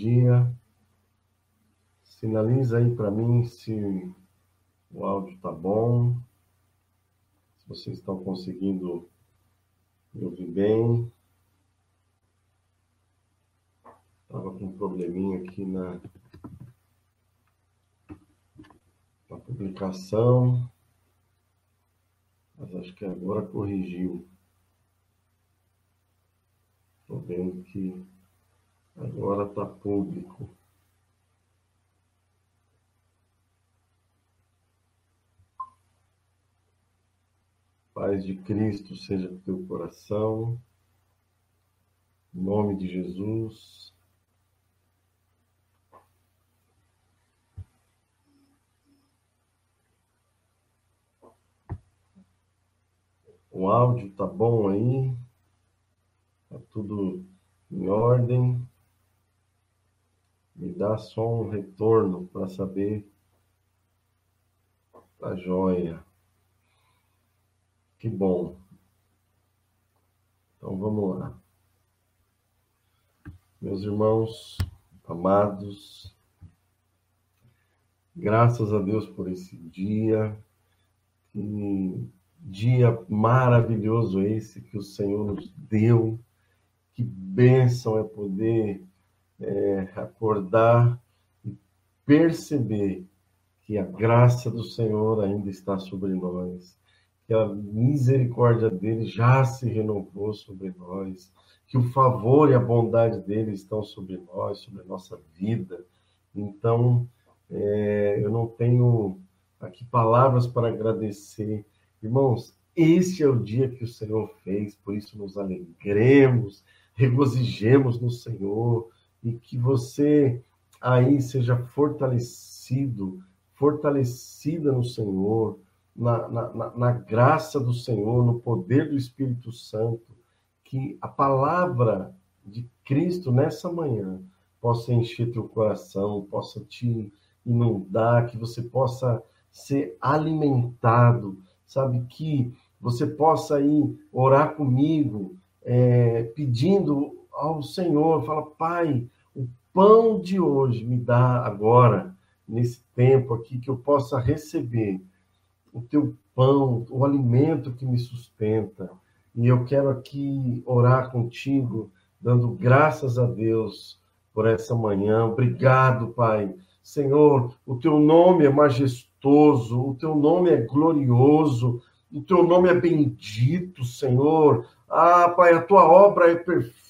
dia. Sinaliza aí para mim se o áudio tá bom, se vocês estão conseguindo me ouvir bem. Estava com um probleminha aqui na, na publicação, mas acho que agora corrigiu. Estou vendo que agora está público. Paz de Cristo seja com teu coração. Em nome de Jesus. O áudio tá bom aí? Tá tudo em ordem? Me dá só um retorno para saber. Tá joia. Que bom. Então vamos lá. Meus irmãos amados, graças a Deus por esse dia. Que dia maravilhoso esse que o Senhor nos deu. Que bênção é poder é, acordar e perceber que a graça do Senhor ainda está sobre nós que a misericórdia dele já se renovou sobre nós, que o favor e a bondade dele estão sobre nós, sobre a nossa vida. Então, é, eu não tenho aqui palavras para agradecer. Irmãos, este é o dia que o Senhor fez, por isso nos alegremos, regozijemos no Senhor e que você aí seja fortalecido, fortalecida no Senhor na, na, na graça do Senhor, no poder do Espírito Santo, que a palavra de Cristo nessa manhã possa encher teu coração, possa te inundar, que você possa ser alimentado, sabe? Que você possa ir orar comigo, é, pedindo ao Senhor, fala, Pai, o pão de hoje me dá agora, nesse tempo aqui, que eu possa receber o teu pão, o alimento que me sustenta. E eu quero aqui orar contigo, dando graças a Deus por essa manhã. Obrigado, Pai. Senhor, o teu nome é majestoso, o teu nome é glorioso, o teu nome é bendito, Senhor. Ah, Pai, a tua obra é perfeita.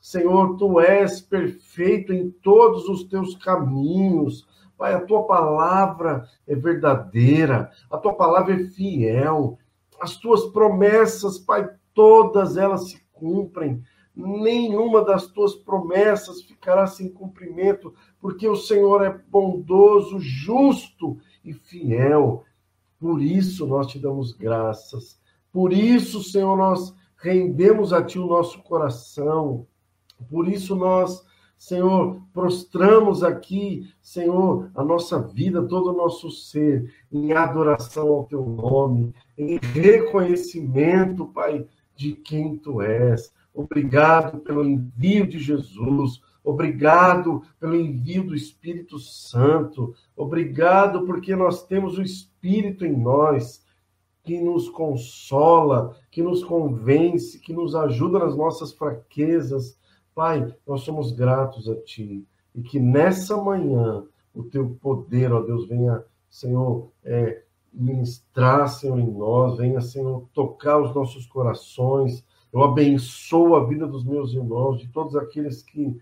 Senhor, tu és perfeito em todos os teus caminhos. Pai, a tua palavra é verdadeira, a tua palavra é fiel, as tuas promessas, Pai, todas elas se cumprem. Nenhuma das tuas promessas ficará sem cumprimento, porque o Senhor é bondoso, justo e fiel. Por isso nós te damos graças. Por isso, Senhor, nós rendemos a ti o nosso coração. Por isso nós Senhor, prostramos aqui, Senhor, a nossa vida, todo o nosso ser, em adoração ao teu nome, em reconhecimento, Pai, de quem tu és. Obrigado pelo envio de Jesus. Obrigado pelo envio do Espírito Santo. Obrigado porque nós temos o Espírito em nós que nos consola, que nos convence, que nos ajuda nas nossas fraquezas Pai, nós somos gratos a Ti e que nessa manhã o Teu poder, ó Deus, venha, Senhor, é, ministrar, Senhor, em nós, venha, Senhor, tocar os nossos corações. Eu abençoo a vida dos meus irmãos, de todos aqueles que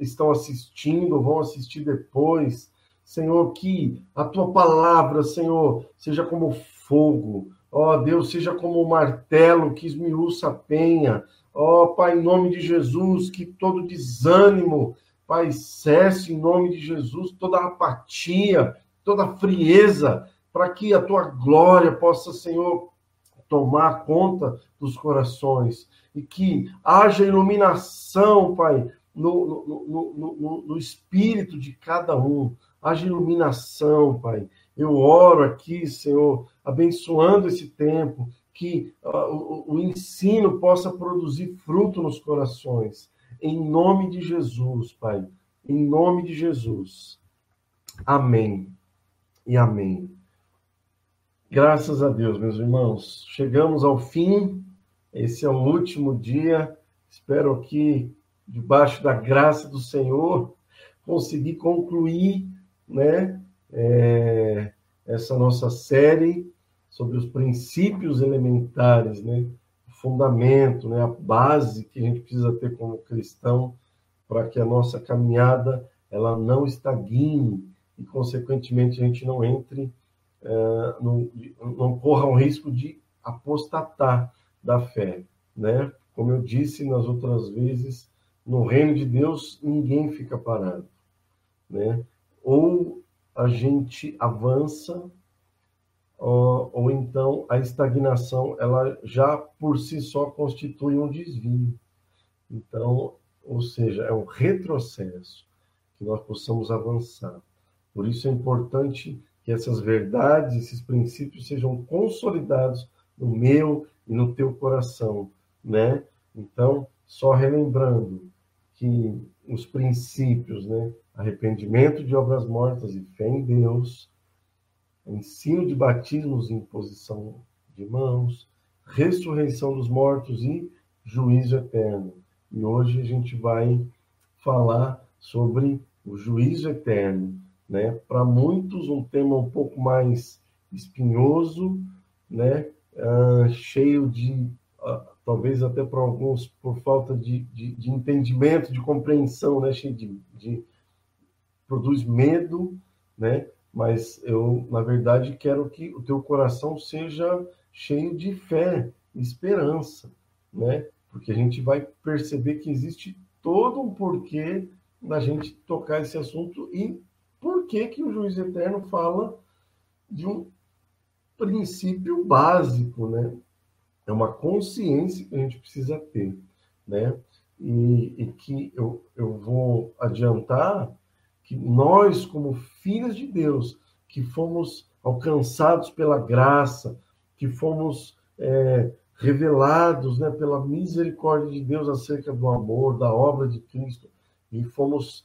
estão assistindo, vão assistir depois. Senhor, que a tua palavra, Senhor, seja como fogo, ó Deus, seja como o martelo que esmiuça a penha, Ó, Pai, em nome de Jesus, que todo desânimo, Pai, cesse em nome de Jesus, toda apatia, toda frieza, para que a tua glória possa, Senhor, tomar conta dos corações e que haja iluminação, Pai, no, no, no, no espírito de cada um, haja iluminação, Pai. Eu oro aqui, Senhor, abençoando esse tempo, que o, o ensino possa produzir fruto nos corações. Em nome de Jesus, Pai, em nome de Jesus. Amém e amém. Graças a Deus, meus irmãos. Chegamos ao fim. Esse é o último dia. Espero que, debaixo da graça do Senhor, conseguir concluir, né, é, essa nossa série sobre os princípios elementares, né, o fundamento, né, a base que a gente precisa ter como cristão para que a nossa caminhada ela não estagne e, consequentemente, a gente não entre é, não, não corra o risco de apostatar da fé, né? Como eu disse nas outras vezes, no reino de Deus ninguém fica parado, né? Ou a gente avança, ou, então a estagnação, ela já por si só constitui um desvio. Então, ou seja, é um retrocesso que nós possamos avançar. Por isso é importante que essas verdades, esses princípios sejam consolidados no meu e no teu coração, né? Então, só relembrando que os princípios, né? Arrependimento de obras mortas e fé em Deus, ensino de batismos e imposição de mãos, ressurreição dos mortos e juízo eterno. E hoje a gente vai falar sobre o juízo eterno né? Para muitos, um tema um pouco mais espinhoso, né? Uh, cheio de, uh, talvez até para alguns, por falta de, de, de, entendimento, de compreensão, né? De, de, produz medo, né? Mas eu, na verdade, quero que o teu coração seja cheio de fé, esperança, né? Porque a gente vai perceber que existe todo um porquê da gente tocar esse assunto e por que, que o juiz eterno fala de um princípio básico, né? É uma consciência que a gente precisa ter, né? E, e que eu, eu vou adiantar que nós, como filhos de Deus, que fomos alcançados pela graça, que fomos é, revelados né, pela misericórdia de Deus acerca do amor, da obra de Cristo, e fomos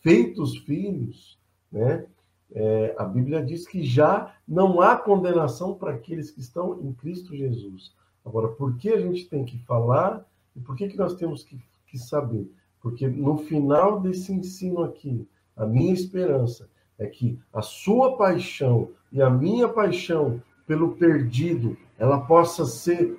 feitos filhos, né? É, a Bíblia diz que já não há condenação para aqueles que estão em Cristo Jesus. Agora, por que a gente tem que falar e por que, que nós temos que, que saber? Porque no final desse ensino aqui, a minha esperança é que a sua paixão e a minha paixão pelo perdido, ela possa ser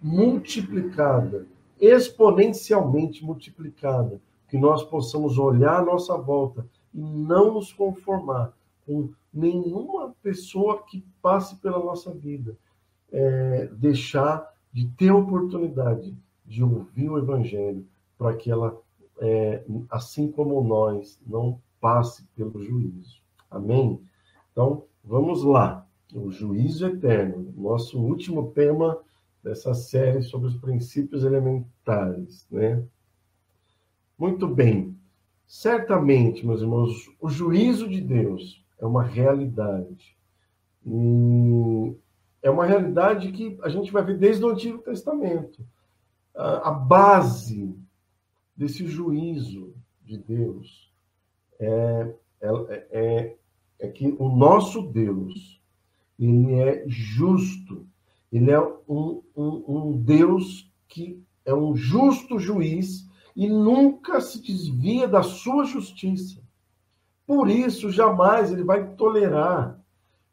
multiplicada, exponencialmente multiplicada, que nós possamos olhar à nossa volta e não nos conformar com nenhuma pessoa que passe pela nossa vida. É, deixar de ter oportunidade de ouvir o Evangelho para que ela, é, assim como nós, não passe pelo juízo. Amém? Então, vamos lá. O juízo eterno, nosso último tema dessa série sobre os princípios elementares, né? Muito bem. Certamente, meus irmãos, o juízo de Deus é uma realidade. E é uma realidade que a gente vai ver desde o Antigo Testamento. A base desse juízo de Deus é, é, é, é que o nosso Deus ele é justo, ele é um, um, um Deus que é um justo juiz e nunca se desvia da sua justiça. Por isso, jamais ele vai tolerar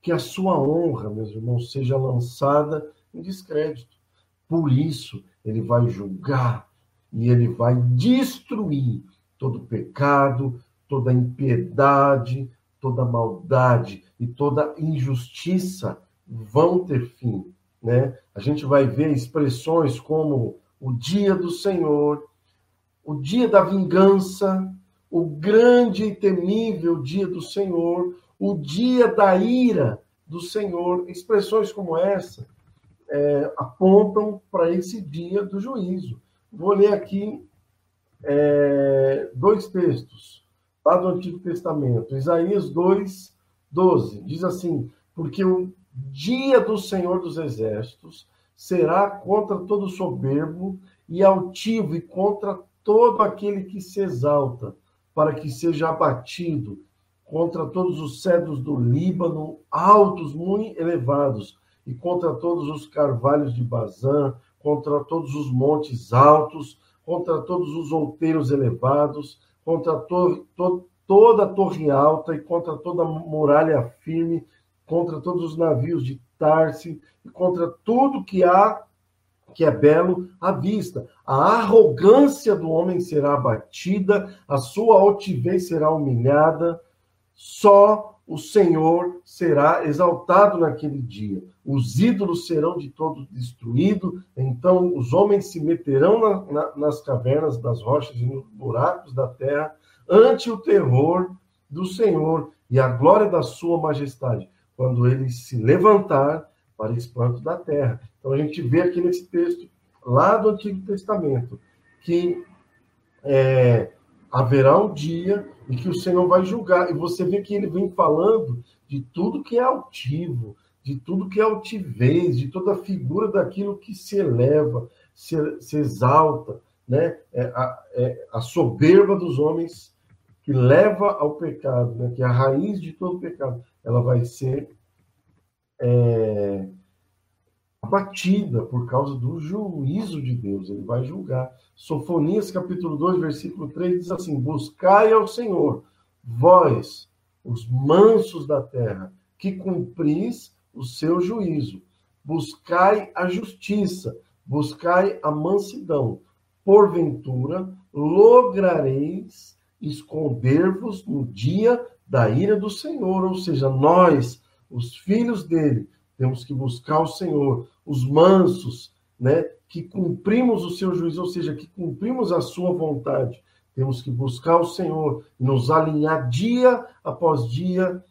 que a sua honra, meus irmãos, seja lançada em descrédito. Por isso, ele vai julgar e ele vai destruir todo pecado, toda impiedade, toda maldade e toda injustiça vão ter fim, né? A gente vai ver expressões como o dia do Senhor, o dia da vingança, o grande e temível dia do Senhor, o dia da ira do Senhor. Expressões como essa é, apontam para esse dia do juízo. Vou ler aqui é, dois textos lá do Antigo Testamento. Isaías 2, 12. Diz assim: Porque o dia do Senhor dos Exércitos será contra todo soberbo e altivo e contra todo aquele que se exalta para que seja abatido contra todos os cedros do Líbano, altos, muito elevados, e contra todos os carvalhos de Bazã, contra todos os montes altos, contra todos os outeiros elevados, contra to, to, toda a torre alta e contra toda a muralha firme, contra todos os navios de Tarse e contra tudo que há que é belo à vista. A arrogância do homem será abatida, a sua altivez será humilhada, só o Senhor será exaltado naquele dia. Os ídolos serão de todo destruídos, então os homens se meterão na, na, nas cavernas das rochas e nos buracos da terra, ante o terror do Senhor e a glória da sua majestade, quando ele se levantar para espanto da terra. Então a gente vê aqui nesse texto, lá do Antigo Testamento, que é, haverá um dia em que o Senhor vai julgar. E você vê que ele vem falando de tudo que é altivo, de tudo que é altivez, de toda figura daquilo que se eleva, se, se exalta, né? É a, é a, soberba dos homens que leva ao pecado, né? que é a raiz de todo pecado, ela vai ser é, abatida por causa do juízo de Deus. Ele vai julgar. Sofonias, capítulo 2, versículo 3, diz assim: Buscai ao Senhor, vós, os mansos da terra, que cumpris o seu juízo. Buscai a justiça, buscai a mansidão. Porventura, lograreis esconder-vos no dia da ira do Senhor, ou seja, nós, os filhos dele, temos que buscar o Senhor, os mansos, né, que cumprimos o seu juízo, ou seja, que cumprimos a sua vontade. Temos que buscar o Senhor, nos alinhar dia após dia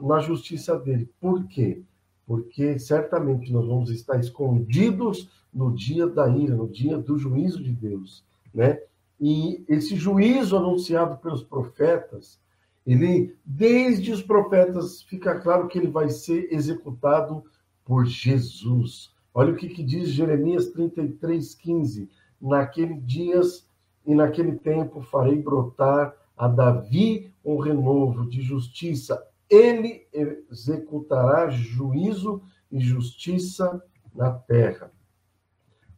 na justiça dele. Por quê? Porque certamente nós vamos estar escondidos no dia da ira, no dia do juízo de Deus, né? E esse juízo anunciado pelos profetas, ele desde os profetas fica claro que ele vai ser executado por Jesus. Olha o que, que diz Jeremias 33, 15. Naquele dias e naquele tempo farei brotar a Davi um renovo de justiça. Ele executará juízo e justiça na terra.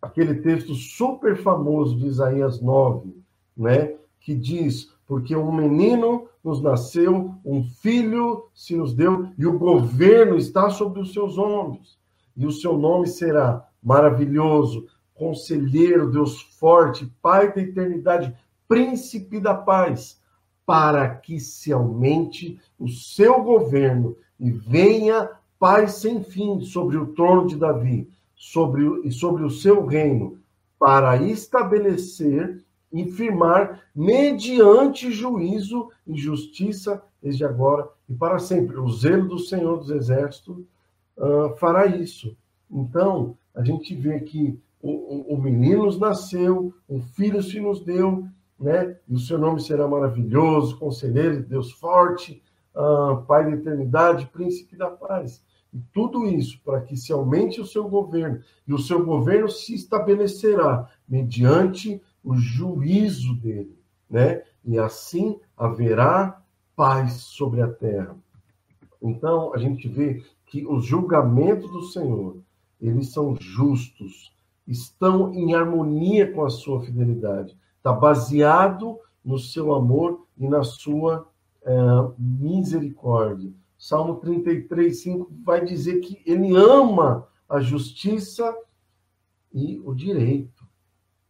Aquele texto super famoso de Isaías 9, né, que diz: Porque um menino nos nasceu, um filho se nos deu, e o governo está sobre os seus ombros. E o seu nome será maravilhoso, conselheiro, Deus forte, Pai da eternidade, príncipe da paz, para que se aumente o seu governo e venha paz sem fim sobre o trono de Davi, sobre e sobre o seu reino, para estabelecer e firmar mediante juízo e justiça desde agora e para sempre. O zelo do Senhor dos Exércitos uh, fará isso. Então, a gente vê que o, o, o menino nos nasceu, um filho se nos deu, né? E o seu nome será maravilhoso, conselheiro, Deus forte, uh, Pai da eternidade, príncipe da paz. E tudo isso para que se aumente o seu governo, e o seu governo se estabelecerá mediante o juízo dele, né? E assim haverá paz sobre a terra. Então, a gente vê que os julgamentos do Senhor, eles são justos, estão em harmonia com a sua fidelidade. Está baseado no seu amor e na sua é, misericórdia. Salmo 33, 5 vai dizer que ele ama a justiça e o direito.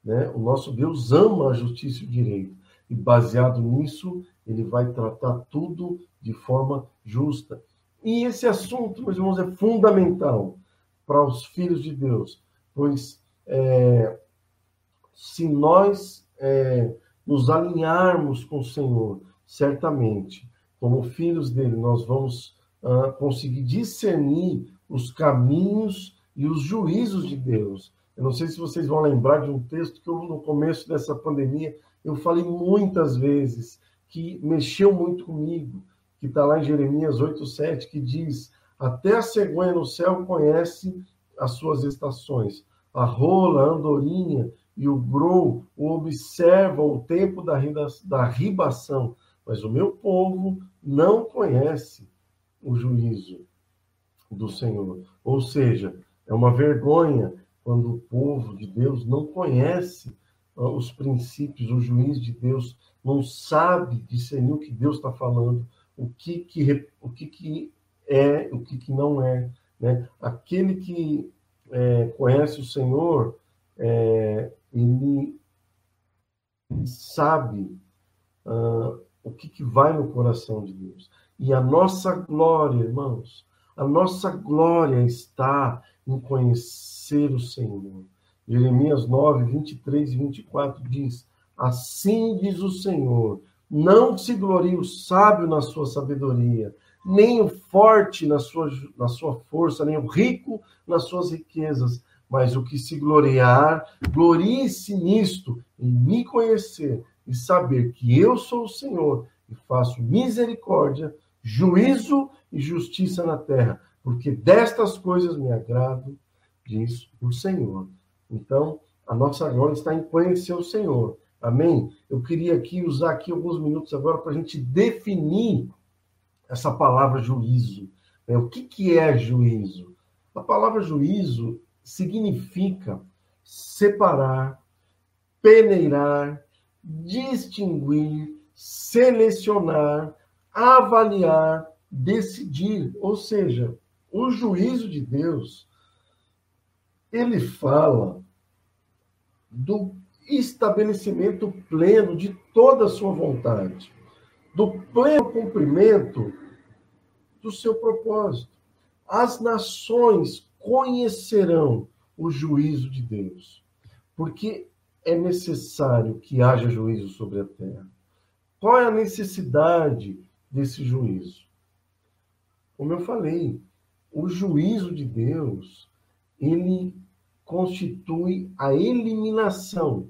Né? O nosso Deus ama a justiça e o direito. E baseado nisso, ele vai tratar tudo de forma justa. E esse assunto, meus irmãos, é fundamental para os filhos de Deus, pois é, se nós é, nos alinharmos com o Senhor, certamente, como filhos dele, nós vamos uh, conseguir discernir os caminhos e os juízos de Deus. Eu não sei se vocês vão lembrar de um texto que eu, no começo dessa pandemia, eu falei muitas vezes, que mexeu muito comigo, que está lá em Jeremias 8,7, que diz: Até a cegonha no céu conhece as suas estações, a rola, a andorinha e o grou observam o tempo da, da ribação, mas o meu povo não conhece o juízo do Senhor. Ou seja, é uma vergonha quando o povo de Deus não conhece os princípios, o juiz de Deus não sabe discernir o que Deus está falando, o que, que, o que, que é, o que, que não é. Né? Aquele que é, conhece o Senhor, é, ele sabe uh, o que, que vai no coração de Deus. E a nossa glória, irmãos, a nossa glória está em conhecer o Senhor. Jeremias 9, 23 e 24 diz: Assim diz o Senhor: Não se glorie o sábio na sua sabedoria, nem o forte na sua, na sua força, nem o rico nas suas riquezas, mas o que se gloriar, glorie-se nisto, em me conhecer e saber que eu sou o Senhor e faço misericórdia, juízo e justiça na terra, porque destas coisas me agrado, diz o Senhor. Então, a nossa glória está em conhecer o Senhor. Amém? Eu queria aqui usar aqui alguns minutos agora para a gente definir essa palavra juízo. Né? O que, que é juízo? A palavra juízo significa separar, peneirar, distinguir, selecionar, avaliar, decidir. Ou seja, o juízo de Deus, ele fala do estabelecimento pleno de toda a sua vontade do pleno cumprimento do seu propósito. As nações conhecerão o juízo de Deus, porque é necessário que haja juízo sobre a terra. Qual é a necessidade desse juízo? Como eu falei, o juízo de Deus, ele constitui a eliminação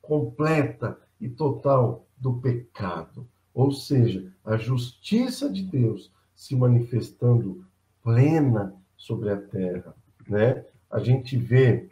completa e total do pecado. Ou seja, a justiça de Deus se manifestando plena sobre a terra, né? A gente vê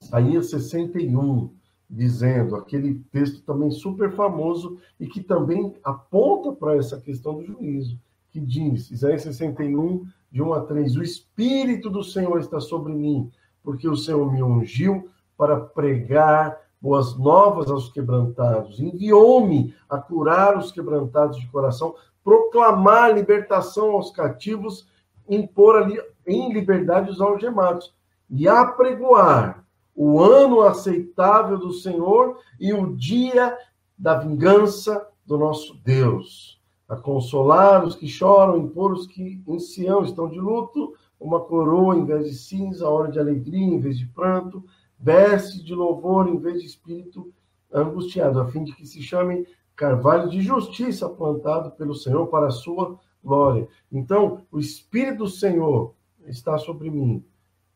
Isaías 61 dizendo, aquele texto também super famoso e que também aponta para essa questão do juízo, que diz, Isaías 61, de 1 a 3, o Espírito do Senhor está sobre mim, porque o Senhor me ungiu para pregar boas novas aos quebrantados, enviou-me a curar os quebrantados de coração, proclamar libertação aos cativos, impor ali em liberdade os algemados e apregoar o ano aceitável do Senhor e o dia da vingança do nosso Deus, a consolar os que choram, impor os que em Sião estão de luto, uma coroa em vez de cinza, hora de alegria em vez de pranto, veste de louvor em vez de espírito angustiado, a fim de que se chame carvalho de justiça plantado pelo Senhor para a sua glória. Então, o Espírito do Senhor está sobre mim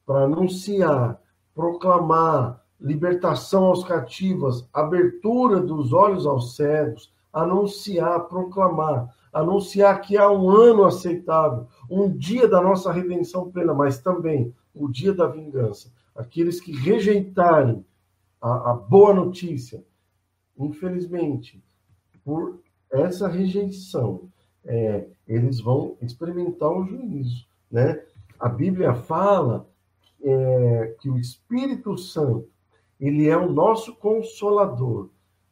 para anunciar, proclamar libertação aos cativos, abertura dos olhos aos cegos, anunciar, proclamar, anunciar que há um ano aceitável, um dia da nossa redenção plena, mas também o dia da vingança aqueles que rejeitarem a, a boa notícia, infelizmente, por essa rejeição, é, eles vão experimentar o juízo, né? A Bíblia fala é, que o Espírito Santo ele é o nosso consolador.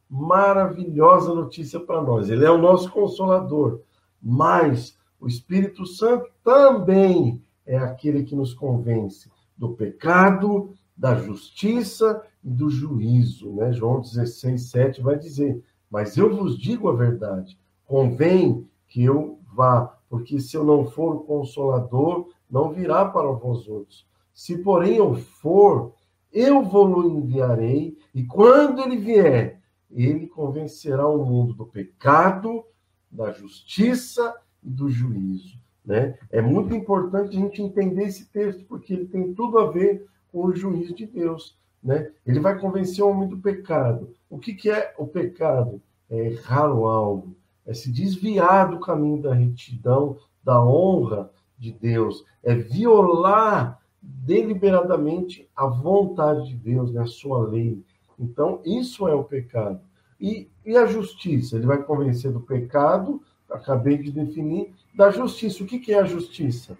Maravilhosa notícia para nós. Ele é o nosso consolador. Mas o Espírito Santo também é aquele que nos convence do pecado, da justiça e do juízo. Né? João 16, 7 vai dizer: Mas eu vos digo a verdade, convém que eu vá, porque se eu não for o consolador, não virá para vós outros. Se, porém, eu for, eu vou enviarei, e quando ele vier, ele convencerá o mundo do pecado, da justiça e do juízo. Né? É muito importante a gente entender esse texto, porque ele tem tudo a ver com o juízo de Deus. Né? Ele vai convencer o homem do pecado. O que, que é o pecado? É errar o alvo, é se desviar do caminho da retidão, da honra de Deus, é violar deliberadamente a vontade de Deus, né, a sua lei. Então, isso é o pecado. E, e a justiça? Ele vai convencer do pecado, acabei de definir, da justiça. O que, que é a justiça?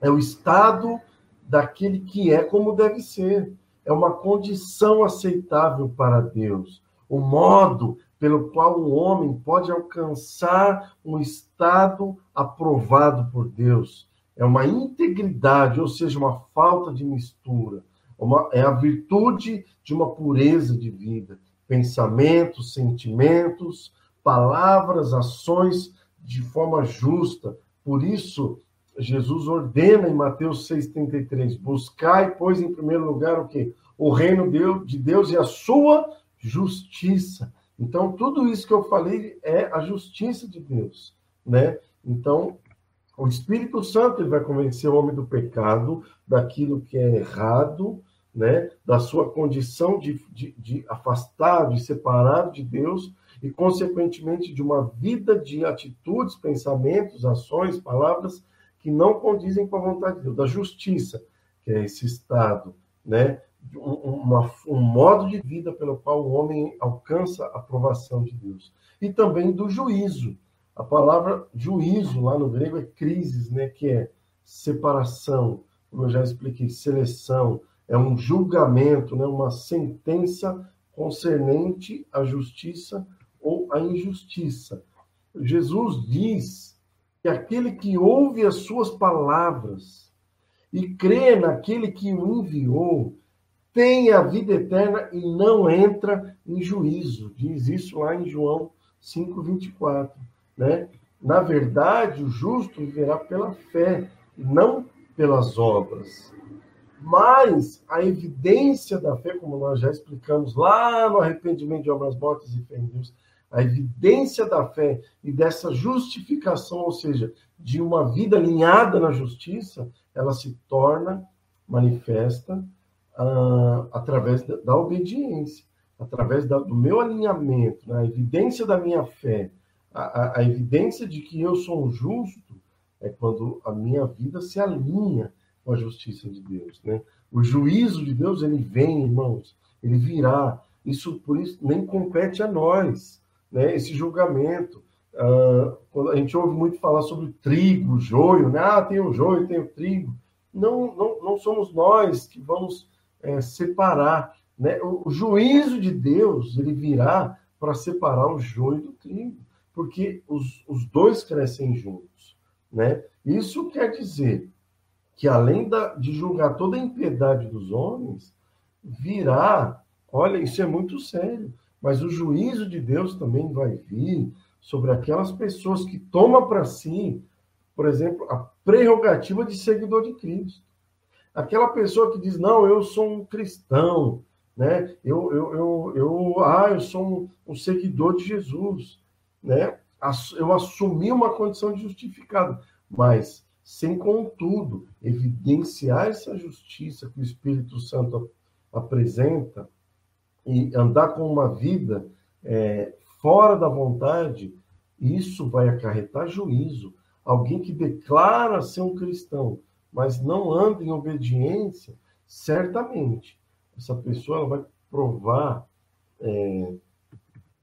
É o estado daquele que é como deve ser. É uma condição aceitável para Deus. O modo pelo qual o homem pode alcançar um estado aprovado por Deus. É uma integridade, ou seja, uma falta de mistura. Uma, é a virtude de uma pureza de vida. Pensamentos, sentimentos, palavras, ações de forma justa. Por isso, Jesus ordena em Mateus 6,33: buscai, pois, em primeiro lugar, o quê? O reino de Deus e a sua justiça. Então, tudo isso que eu falei é a justiça de Deus, né? Então, o Espírito Santo vai convencer o homem do pecado, daquilo que é errado, né? Da sua condição de, de, de afastado, de separado de Deus, e, consequentemente, de uma vida de atitudes, pensamentos, ações, palavras que não condizem com a vontade de Deus, da justiça, que é esse estado, né? Uma, um modo de vida pelo qual o homem alcança a aprovação de Deus. E também do juízo. A palavra juízo lá no grego é crises, né? Que é separação, como eu já expliquei, seleção, é um julgamento, né? Uma sentença concernente à justiça ou à injustiça. Jesus diz que aquele que ouve as suas palavras e crê naquele que o enviou tem a vida eterna e não entra em juízo. Diz isso lá em João 5:24, né? Na verdade, o justo viverá pela fé, não pelas obras. Mas a evidência da fé, como nós já explicamos lá no arrependimento de obras mortas e fé em Deus, a evidência da fé e dessa justificação, ou seja, de uma vida alinhada na justiça, ela se torna manifesta uh, através da, da, obediência, através da, do meu alinhamento, né? a evidência da minha fé, a, a, a evidência de que eu sou um justo, é quando a minha vida se alinha com a justiça de Deus, né? O juízo de Deus ele vem, irmãos, ele virá. Isso por isso nem compete a nós né, esse julgamento. Quando a gente ouve muito falar sobre trigo, joio, né? Ah, tem o joio, tem o trigo. Não, não, não somos nós que vamos é, separar. Né? O, o juízo de Deus ele virá para separar o joio do trigo, porque os, os dois crescem juntos. Né? Isso quer dizer que, além da, de julgar toda a impiedade dos homens, virá, olha, isso é muito sério, mas o juízo de Deus também vai vir sobre aquelas pessoas que tomam para si, por exemplo, a prerrogativa de seguidor de Cristo. Aquela pessoa que diz, não, eu sou um cristão, né? Eu, eu, eu, eu ah, eu sou um, um seguidor de Jesus, né? Eu assumi uma condição de justificado, mas sem contudo evidenciar essa justiça que o Espírito Santo apresenta, e andar com uma vida é, fora da vontade, isso vai acarretar juízo. Alguém que declara ser um cristão, mas não anda em obediência, certamente essa pessoa vai provar é,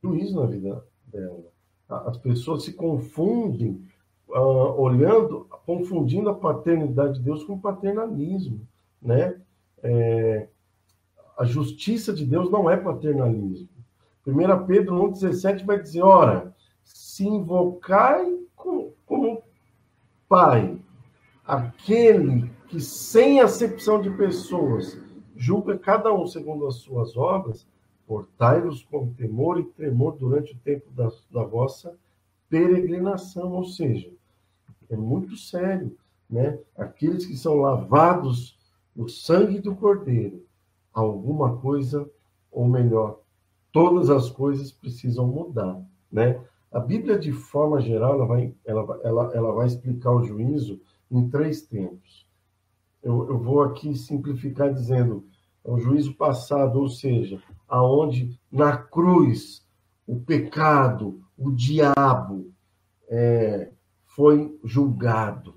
juízo na vida dela. As pessoas se confundem, uh, olhando, confundindo a paternidade de Deus com paternalismo, né? É, a justiça de Deus não é paternalismo. 1 Pedro 1,17 vai dizer: ora, se invocai como Pai aquele que, sem acepção de pessoas, julga cada um segundo as suas obras, portai-vos com temor e tremor durante o tempo da, da vossa peregrinação. Ou seja, é muito sério, né? Aqueles que são lavados no sangue do Cordeiro alguma coisa, ou melhor, todas as coisas precisam mudar, né? A Bíblia, de forma geral, ela vai, ela, ela, ela vai explicar o juízo em três tempos. Eu, eu vou aqui simplificar dizendo é o juízo passado, ou seja, aonde na cruz o pecado, o diabo é, foi julgado,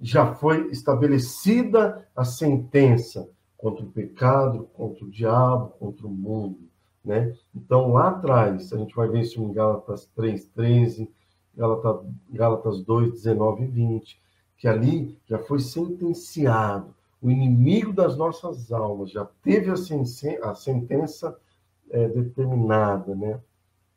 já foi estabelecida a sentença contra o pecado, contra o diabo, contra o mundo, né? Então, lá atrás, a gente vai ver isso em Gálatas 3:13, Gálatas, Gálatas 2, 19 e 20, que ali já foi sentenciado. O inimigo das nossas almas já teve a, sentença é, determinada, né?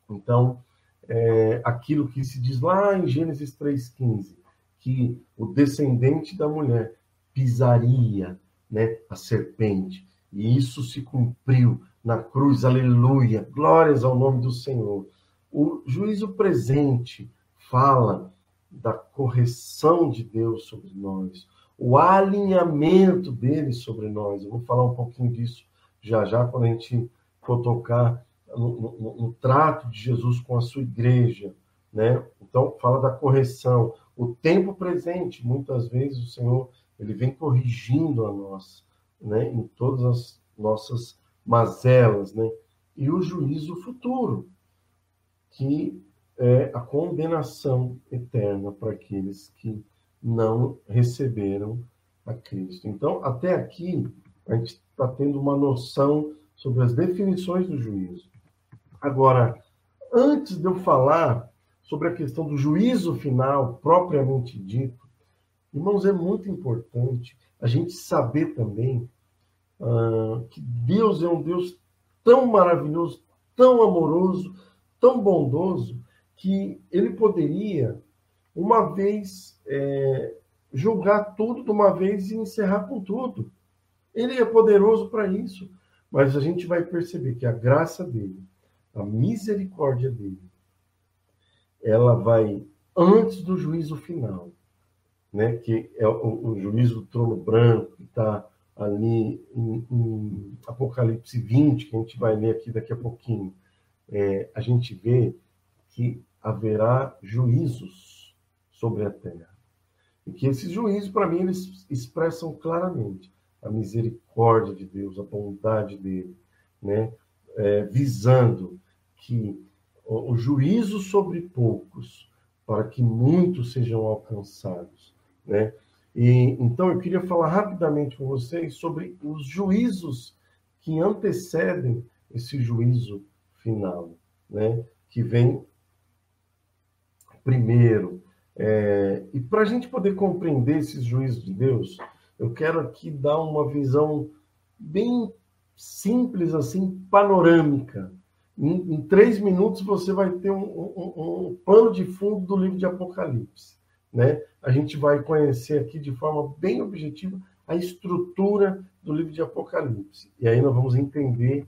Então, é, aquilo que se diz lá em Gênesis 3,15, que o descendente da mulher pisaria né, a serpente. E isso se cumpriu na cruz, aleluia, glórias ao nome do Senhor. O juízo presente fala da correção de Deus sobre nós, o alinhamento dele sobre nós. Eu vou falar um pouquinho disso já já, quando a gente for tocar no, no, no trato de Jesus com a sua igreja. Né? Então, fala da correção. O tempo presente, muitas vezes o Senhor ele vem corrigindo a nós, né? em todas as nossas mazelas. Né? E o juízo futuro, que é a condenação eterna para aqueles que não receberam a Cristo. Então, até aqui, a gente está tendo uma noção sobre as definições do juízo. Agora, antes de eu falar sobre a questão do juízo final propriamente dito, irmãos, é muito importante a gente saber também uh, que Deus é um Deus tão maravilhoso, tão amoroso, tão bondoso, que ele poderia, uma vez, é, julgar tudo de uma vez e encerrar com tudo. Ele é poderoso para isso. Mas a gente vai perceber que a graça dele, a misericórdia dele, ela vai antes do juízo final, né? que é o, o juízo do trono branco, que está ali em, em, Apocalipse 20, que a gente vai ler aqui daqui a pouquinho. É, a gente vê que haverá juízos sobre a terra. E que esses juízos, para mim, eles expressam claramente a misericórdia de Deus, a bondade dele, né? É, visando que o, o juízo sobre poucos, para que muitos sejam alcançados, né? E, então, eu queria falar rapidamente com vocês sobre os juízos que antecedem esse juízo final, né? que vem primeiro. É, e para a gente poder compreender esses juízos de Deus, eu quero aqui dar uma visão bem simples, assim, panorâmica. Em, em três minutos você vai ter um, um, um pano de fundo do livro de Apocalipse. Né? A gente vai conhecer aqui de forma bem objetiva a estrutura do livro de Apocalipse. E aí nós vamos entender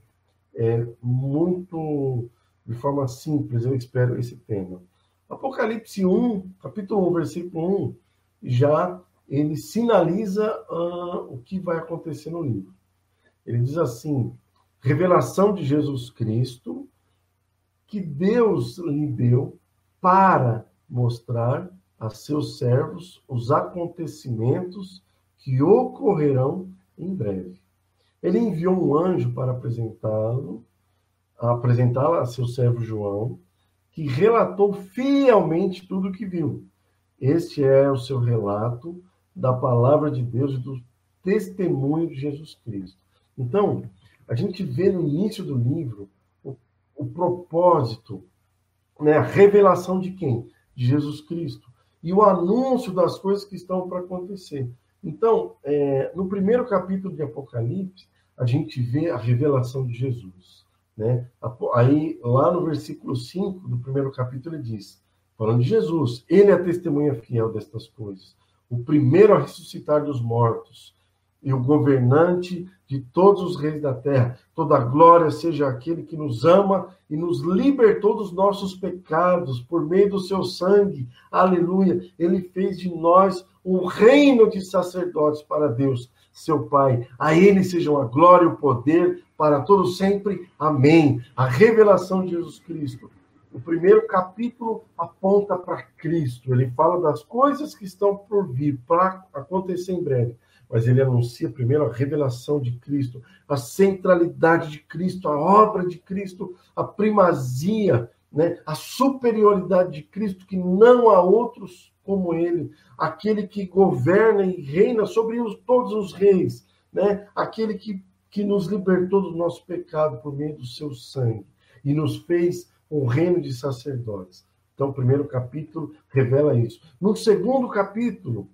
é, muito de forma simples, eu espero, esse tema. Apocalipse 1, capítulo 1, versículo 1, já ele sinaliza uh, o que vai acontecer no livro. Ele diz assim: revelação de Jesus Cristo, que Deus lhe deu para mostrar a seus servos os acontecimentos que ocorrerão em breve. Ele enviou um anjo para apresentá-lo, apresentá-la a seu servo João, que relatou fielmente tudo o que viu. Este é o seu relato da palavra de Deus e do testemunho de Jesus Cristo. Então, a gente vê no início do livro o, o propósito, né, a revelação de quem? De Jesus Cristo. E o anúncio das coisas que estão para acontecer. Então, é, no primeiro capítulo de Apocalipse, a gente vê a revelação de Jesus. Né? Aí, lá no versículo 5 do primeiro capítulo, ele diz: falando de Jesus, ele é a testemunha fiel destas coisas, o primeiro a ressuscitar dos mortos e o governante de todos os reis da terra. Toda glória seja aquele que nos ama e nos libertou dos nossos pecados por meio do seu sangue. Aleluia! Ele fez de nós um reino de sacerdotes para Deus seu Pai. A Ele sejam a glória e o poder para todos sempre. Amém. A revelação de Jesus Cristo. O primeiro capítulo aponta para Cristo. Ele fala das coisas que estão por vir, para acontecer em breve. Mas ele anuncia primeiro a revelação de Cristo, a centralidade de Cristo, a obra de Cristo, a primazia né, a superioridade de Cristo, que não há outros como ele, aquele que governa e reina sobre os, todos os reis, né, aquele que, que nos libertou do nosso pecado por meio do seu sangue e nos fez um reino de sacerdotes. Então, o primeiro capítulo revela isso. No segundo capítulo,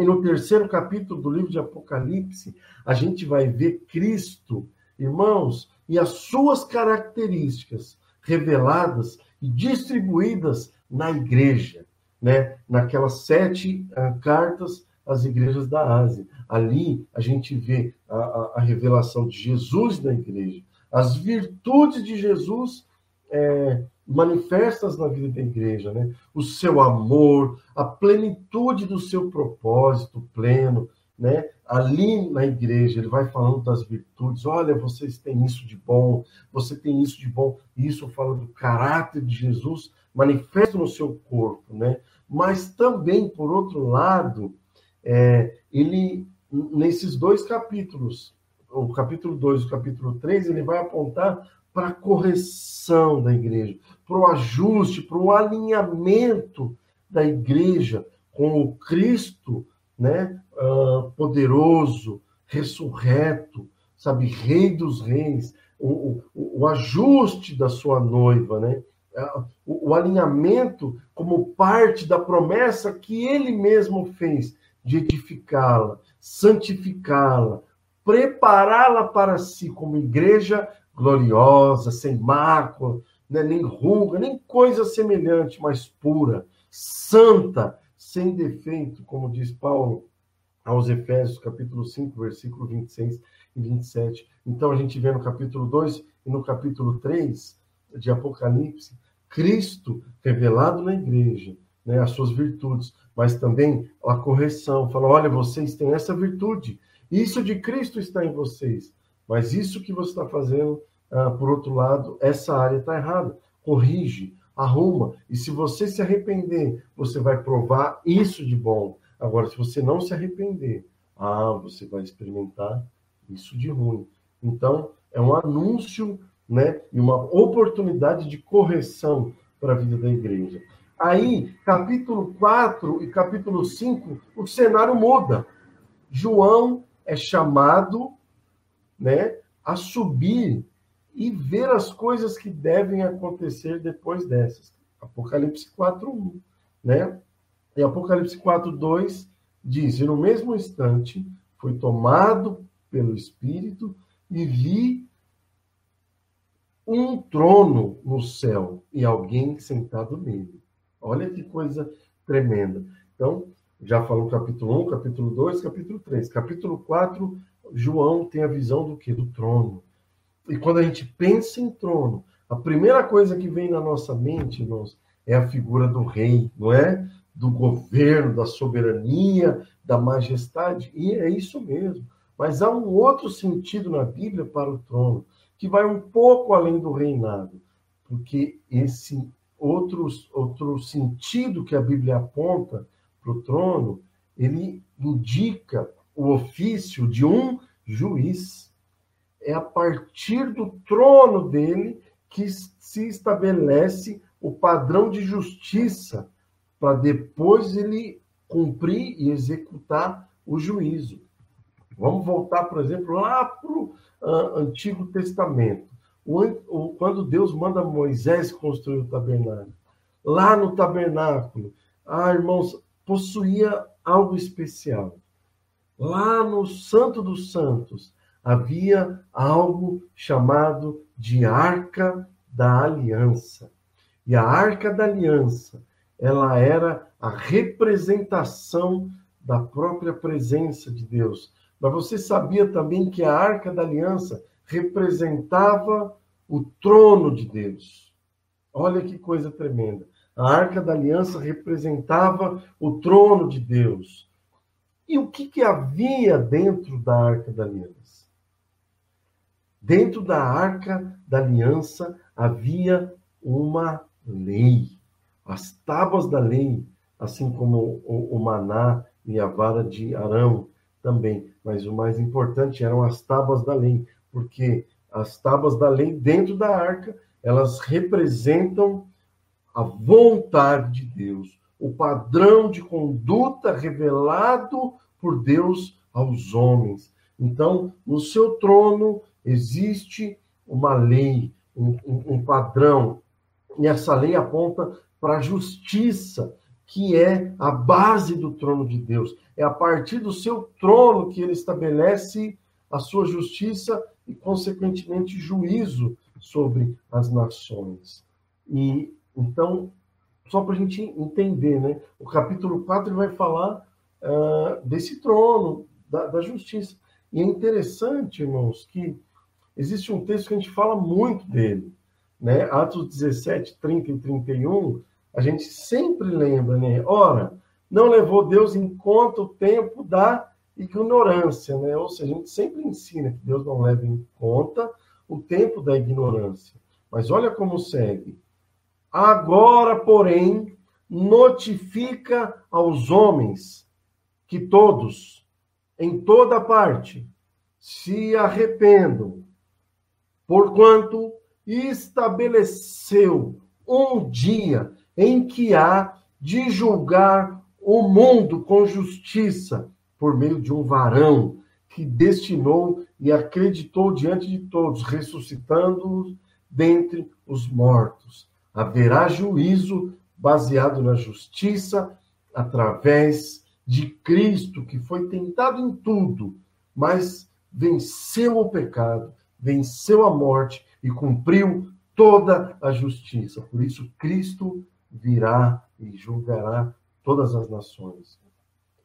e no terceiro capítulo do livro de Apocalipse, a gente vai ver Cristo, irmãos, e as suas características reveladas e distribuídas na igreja, né? Naquelas sete uh, cartas às igrejas da Ásia. Ali a gente vê a, a, a, revelação de Jesus na igreja, as virtudes de Jesus é, manifestas na vida da igreja, né? O seu amor, a plenitude do seu propósito pleno, né? Ali na igreja, ele vai falando das virtudes. Olha, vocês têm isso de bom, você tem isso de bom. Isso fala do caráter de Jesus manifesto no seu corpo, né? Mas também, por outro lado, é, ele, nesses dois capítulos, o capítulo 2 e o capítulo 3, ele vai apontar para a correção da igreja, para o ajuste, para o alinhamento da igreja com o Cristo, né, uh, poderoso, ressurreto, sabe, Rei dos Reis, o, o, o ajuste da sua noiva, né, uh, o, o alinhamento como parte da promessa que ele mesmo fez de edificá-la, santificá-la, prepará-la para si como igreja gloriosa, sem mácula, né, nem ruga, nem coisa semelhante, mas pura, santa, sem defeito, como diz Paulo aos Efésios, capítulo 5, versículo 26 e 27. Então a gente vê no capítulo 2 e no capítulo 3 de Apocalipse, Cristo revelado na igreja, né, as suas virtudes, mas também a correção. Fala, olha, vocês têm essa virtude, isso de Cristo está em vocês. Mas isso que você está fazendo, ah, por outro lado, essa área está errada. Corrige, arruma. E se você se arrepender, você vai provar isso de bom. Agora, se você não se arrepender, ah, você vai experimentar isso de ruim. Então, é um anúncio né, e uma oportunidade de correção para a vida da igreja. Aí, capítulo 4 e capítulo 5, o cenário muda. João é chamado né, a subir e ver as coisas que devem acontecer depois dessas. Apocalipse 4:1, né? E Apocalipse 4:2 diz: "E no mesmo instante foi tomado pelo Espírito e vi um trono no céu e alguém sentado nele." Olha que coisa tremenda. Então, já falou capítulo 1, capítulo 2, capítulo 3. Capítulo 4 João tem a visão do que? Do trono. E quando a gente pensa em trono, a primeira coisa que vem na nossa mente, irmãos, é a figura do rei, não é? Do governo, da soberania, da majestade. E é isso mesmo. Mas há um outro sentido na Bíblia para o trono, que vai um pouco além do reinado. Porque esse outro, outro sentido que a Bíblia aponta para o trono, ele indica o ofício de um juiz. É a partir do trono dele que se estabelece o padrão de justiça para depois ele cumprir e executar o juízo. Vamos voltar, por exemplo, lá para o uh, Antigo Testamento, o, o, quando Deus manda Moisés construir o tabernáculo. Lá no tabernáculo, ah, irmãos, possuía algo especial. Lá no Santo dos Santos havia algo chamado de Arca da Aliança. E a Arca da Aliança, ela era a representação da própria presença de Deus. Mas você sabia também que a Arca da Aliança representava o trono de Deus. Olha que coisa tremenda. A Arca da Aliança representava o trono de Deus. E o que, que havia dentro da Arca da Aliança? Dentro da Arca da Aliança havia uma lei, as tábuas da lei, assim como o, o maná e a vara de Arão também. Mas o mais importante eram as tábuas da lei, porque as tábuas da lei dentro da arca elas representam a vontade de Deus, o padrão de conduta revelado por Deus aos homens. Então, no seu trono existe uma lei, um, um, padrão, e essa lei aponta para a justiça, que é a base do trono de Deus. É a partir do seu trono que ele estabelece a sua justiça e, consequentemente, juízo sobre as nações. E então, só para a gente entender, né? O capítulo 4 vai falar uh, desse trono, da, da, justiça. E é interessante, irmãos, que existe um texto que a gente fala muito dele, né? Atos 17, 30 e 31, a gente sempre lembra, né? Ora, não levou Deus em conta o tempo da ignorância, né? Ou seja, a gente sempre ensina que Deus não leva em conta o tempo da ignorância. Mas olha como segue. Agora, porém, notifica aos homens que todos, em toda parte, se arrependam, porquanto estabeleceu um dia em que há de julgar o mundo com justiça por meio de um varão que destinou e acreditou diante de todos, ressuscitando-os dentre os mortos haverá juízo baseado na justiça através de Cristo, que foi tentado em tudo, mas venceu o pecado, venceu a morte e cumpriu toda a justiça. Por isso, Cristo virá e julgará todas as nações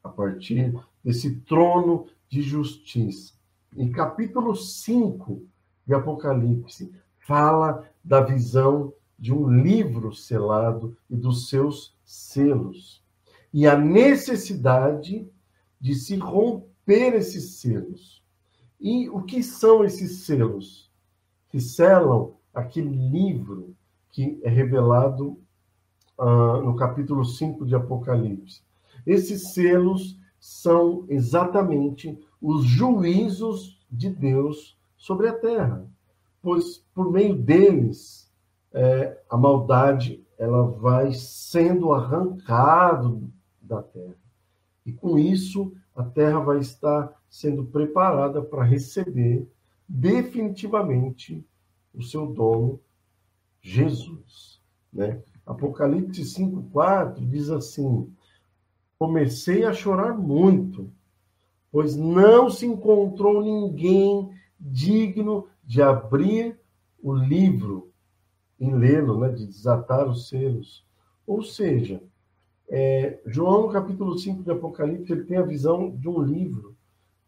a partir desse trono de justiça. Em capítulo 5 de Apocalipse, fala da visão de um livro selado e dos seus selos. E a necessidade de se romper esses selos. E o que são esses selos? Que selam aquele livro que é revelado uh, no capítulo 5 de Apocalipse. Esses selos são exatamente os juízos de Deus sobre a terra, pois por meio deles é, a maldade ela vai sendo arrancado da terra. E com isso, a terra vai estar sendo preparada para receber definitivamente o seu dono, Jesus. Né? Apocalipse 5,4 diz assim: Comecei a chorar muito, pois não se encontrou ninguém digno de abrir o livro em lê-lo, né, de desatar os selos. Ou seja, é, João, capítulo 5 de Apocalipse, ele tem a visão de um livro,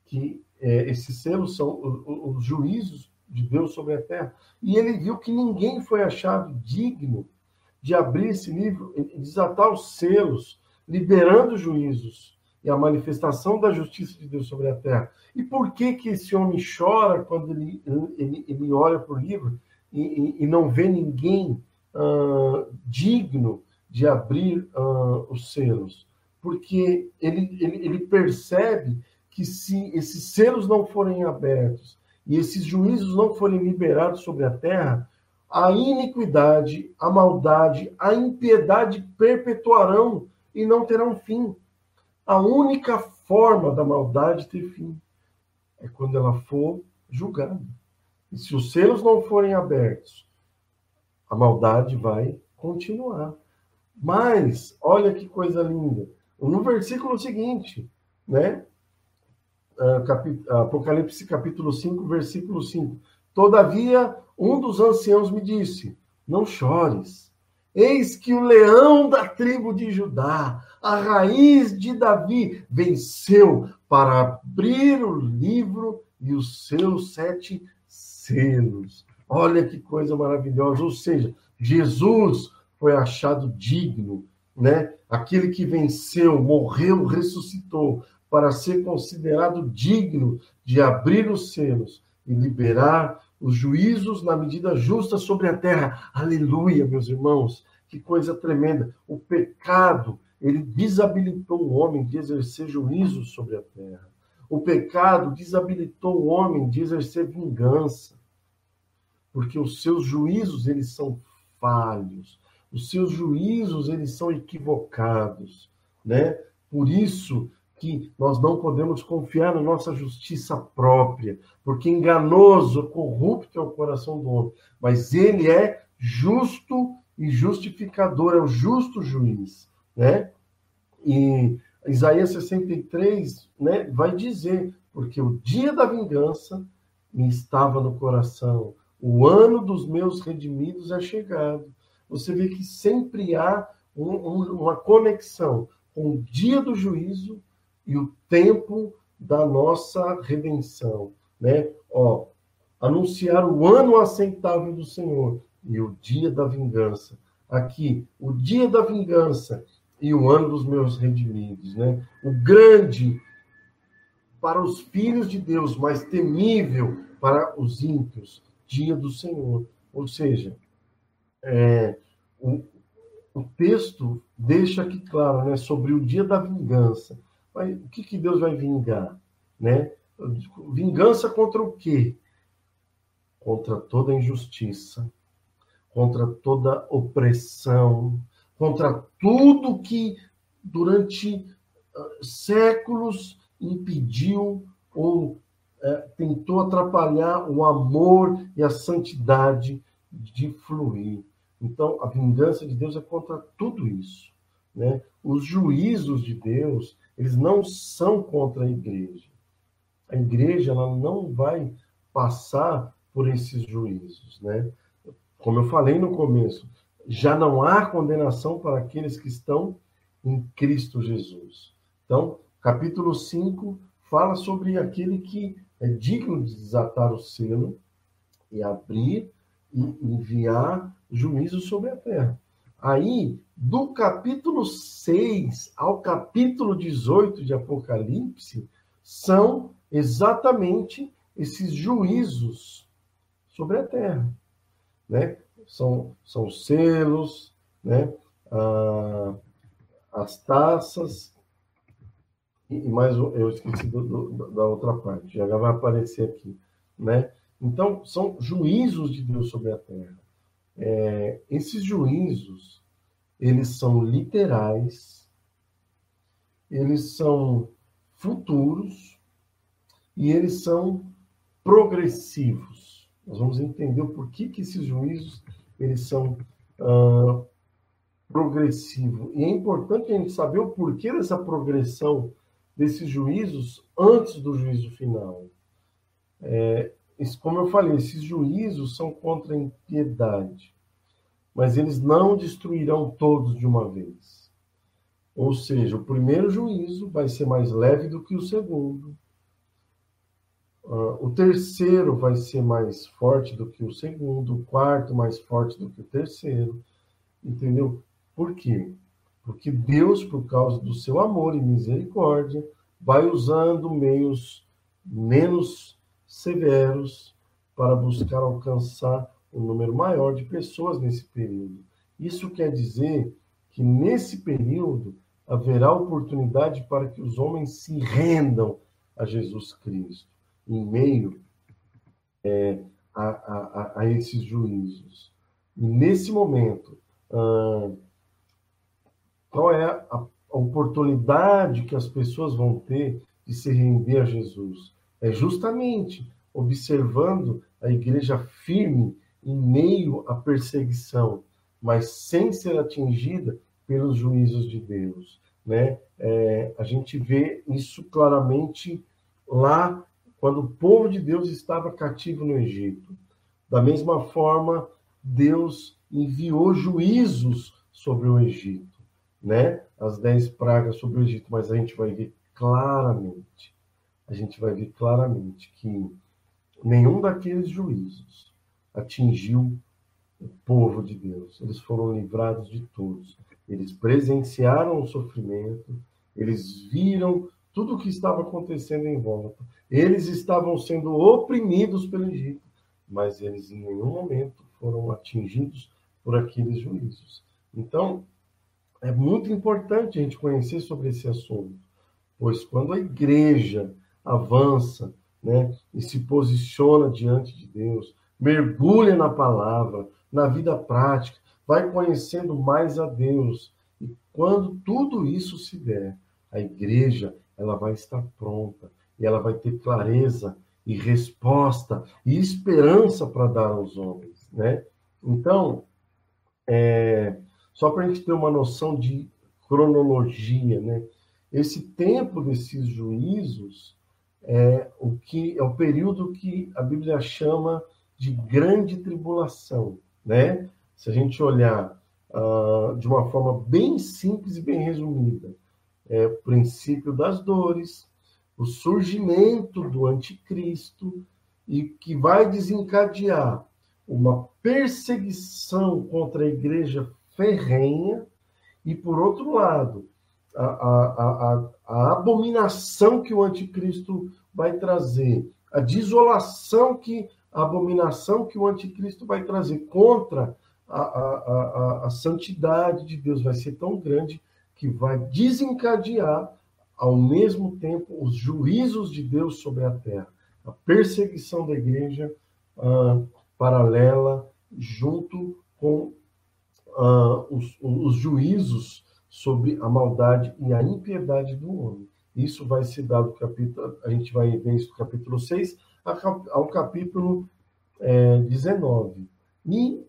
que é, esses selos são os, os juízos de Deus sobre a terra. E ele viu que ninguém foi achado digno de abrir esse livro desatar os selos, liberando juízos e a manifestação da justiça de Deus sobre a terra. E por que que esse homem chora quando ele, ele, ele olha para o livro? E, e não vê ninguém uh, digno de abrir uh, os selos, porque ele, ele, ele percebe que se esses selos não forem abertos e esses juízos não forem liberados sobre a terra, a iniquidade, a maldade, a impiedade perpetuarão e não terão fim. A única forma da maldade ter fim é quando ela for julgada. E se os selos não forem abertos, a maldade vai continuar. Mas, olha que coisa linda. No versículo seguinte, né? Ah, Apocalipse capítulo 5, versículo 5. Todavia, um dos anciãos me disse: Não chores. Eis que o leão da tribo de Judá, a raiz de Davi, venceu para abrir o livro e os seus sete selos. Olha que coisa maravilhosa. Ou seja, Jesus foi achado digno, né? Aquele que venceu, morreu, ressuscitou, para ser considerado digno de abrir os selos e liberar os juízos na medida justa sobre a terra. Aleluia, meus irmãos. Que coisa tremenda. O pecado, ele desabilitou o homem de exercer juízo sobre a terra. O pecado desabilitou o homem de exercer vingança. porque os seus juízos eles são falhos, os seus juízos eles são equivocados, né? Por isso que nós não podemos confiar na nossa justiça própria, porque enganoso, corrupto é o coração do homem, mas ele é justo e justificador, é o justo juiz, né? E Isaías 63, né, vai dizer, porque o dia da vingança me estava no coração, o ano dos meus redimidos é chegado. Você vê que sempre há um, um, uma conexão com o dia do juízo e o tempo da nossa redenção, né? Ó, anunciar o ano aceitável do Senhor e o dia da vingança. Aqui, o dia da vingança e o ano dos meus redimidos, né? O grande para os filhos de Deus, mas temível para os ímpios, dia do Senhor. Ou seja, é, o, o texto deixa aqui claro, né, sobre o dia da vingança. Mas o que, que Deus vai vingar? Né? Vingança contra o quê? Contra toda injustiça, contra toda opressão, contra tudo que durante uh, séculos impediu ou uh, tentou atrapalhar o amor e a santidade de fluir. Então, a vingança de Deus é contra tudo isso. Né? Os juízos de Deus, eles não são contra a igreja. A igreja ela não vai passar por esses juízos, né? Como eu falei no começo, já não há condenação para aqueles que estão em Cristo Jesus. Então, capítulo 5 fala sobre aquele que é digno de desatar o selo e abrir e enviar juízo sobre a terra. Aí, do capítulo 6 ao capítulo 18 de Apocalipse, são exatamente esses juízos sobre a terra. Né? São, são selos, né? Ah, as taças, e mais eu esqueci do, do, da outra parte, já vai aparecer aqui. Né? Então, são juízos de Deus sobre a terra. É, esses juízos, eles são literais, eles são futuros e eles são progressivos. Nós vamos entender o porquê que esses juízos eles são ah, progressivos. E é importante a gente saber o porquê dessa progressão desses juízos antes do juízo final. É, como eu falei, esses juízos são contra a impiedade, mas eles não destruirão todos de uma vez. Ou seja, o primeiro juízo vai ser mais leve do que o segundo. Uh, o terceiro vai ser mais forte do que o segundo, o quarto mais forte do que o terceiro. Entendeu? Por quê? Porque Deus, por causa do seu amor e misericórdia, vai usando meios menos severos para buscar alcançar um número maior de pessoas nesse período. Isso quer dizer que nesse período haverá oportunidade para que os homens se rendam a Jesus Cristo, em meio é, a, a, a, esses juízos. E nesse momento, ah, qual é a, a oportunidade que as pessoas vão ter de se render a Jesus? é justamente observando a igreja firme em meio à perseguição, mas sem ser atingida pelos juízos de Deus. Né? É, a gente vê isso claramente lá quando o povo de Deus estava cativo no Egito. Da mesma forma, Deus enviou juízos sobre o Egito, né? As dez pragas sobre o Egito, mas a gente vai ver claramente a gente vai ver claramente que nenhum daqueles juízos atingiu o povo de Deus. Eles foram livrados de todos. Eles presenciaram o sofrimento, eles viram tudo o que estava acontecendo em volta. Eles estavam sendo oprimidos pelo Egito, mas eles em nenhum momento foram atingidos por aqueles juízos. Então, é muito importante a gente conhecer sobre esse assunto, pois quando a igreja avança, né, e se posiciona diante de Deus, mergulha na palavra, na vida prática, vai conhecendo mais a Deus. E quando tudo isso se der, a igreja ela vai estar pronta e ela vai ter clareza e resposta e esperança para dar aos homens, né? Então, é, só para a gente ter uma noção de cronologia, né? Esse tempo desses juízos é o que é o período que a Bíblia chama de grande tribulação, né? Se a gente olhar uh, de uma forma bem simples e bem resumida, é o princípio das dores, o surgimento do anticristo e que vai desencadear uma perseguição contra a igreja ferrenha e, por outro lado, a, a, a, a abominação que o anticristo vai trazer, a desolação que a abominação que o anticristo vai trazer contra a, a, a, a, santidade de Deus vai ser tão grande que vai desencadear ao mesmo tempo os juízos de Deus sobre a terra, a perseguição da igreja ah, paralela junto com ah, os, os juízos sobre a maldade e a impiedade do homem. Isso vai se dar do capítulo, a gente vai ver isso do capítulo 6 ao capítulo é, 19. E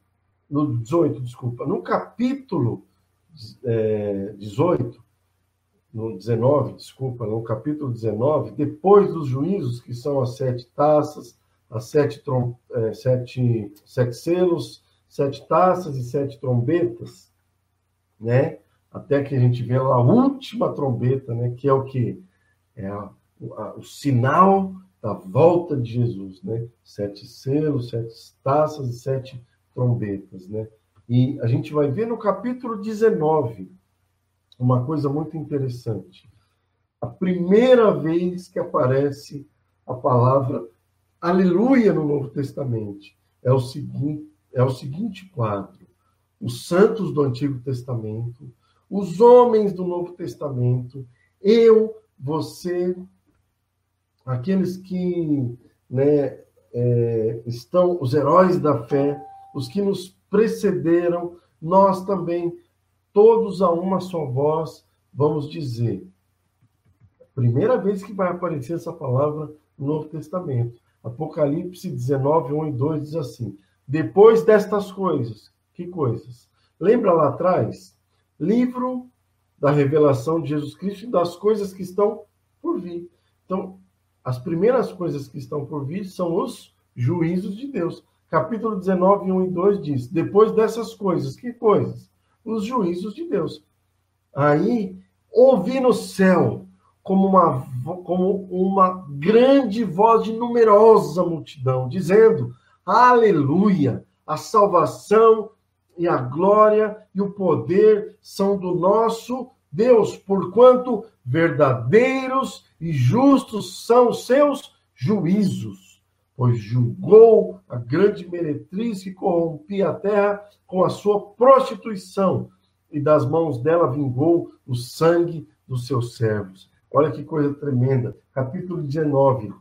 no 18, desculpa, no capítulo é, 18, no 19, desculpa, no capítulo 19, depois dos juízos, que são as sete taças, as sete, trom, é, sete, sete selos, sete taças e sete trombetas, né? Até que a gente vê lá a última trombeta, né? Que é o que? É a, a, o sinal da volta de Jesus, né? Sete selos, sete taças e sete trombetas, né? E a gente vai ver no capítulo 19 uma coisa muito interessante. A primeira vez que aparece a palavra aleluia no Novo Testamento é o seguinte, é o seguinte quadro: os santos do Antigo Testamento, os homens do Novo Testamento, eu, você, aqueles que né, é, estão, os heróis da fé, os que nos precederam, nós também, todos a uma só voz, vamos dizer. Primeira vez que vai aparecer essa palavra no Novo Testamento. Apocalipse 19, 1 e 2 diz assim: Depois destas coisas, que coisas? Lembra lá atrás? Livro da revelação de Jesus Cristo e das coisas que estão por vir. Então, as primeiras coisas que estão por vir são os juízos de Deus. Capítulo 19, 1 e 2 diz: Depois dessas coisas, que coisas? Os juízos de Deus. Aí, ouvi no céu como uma, como uma grande voz de numerosa multidão, dizendo: Aleluia! A salvação e a glória e o poder são do nosso Deus, porquanto verdadeiros e justos são os seus juízos, pois julgou a grande meretriz que corrompia a terra com a sua prostituição, e das mãos dela vingou o sangue dos seus servos. Olha que coisa tremenda. Capítulo 19,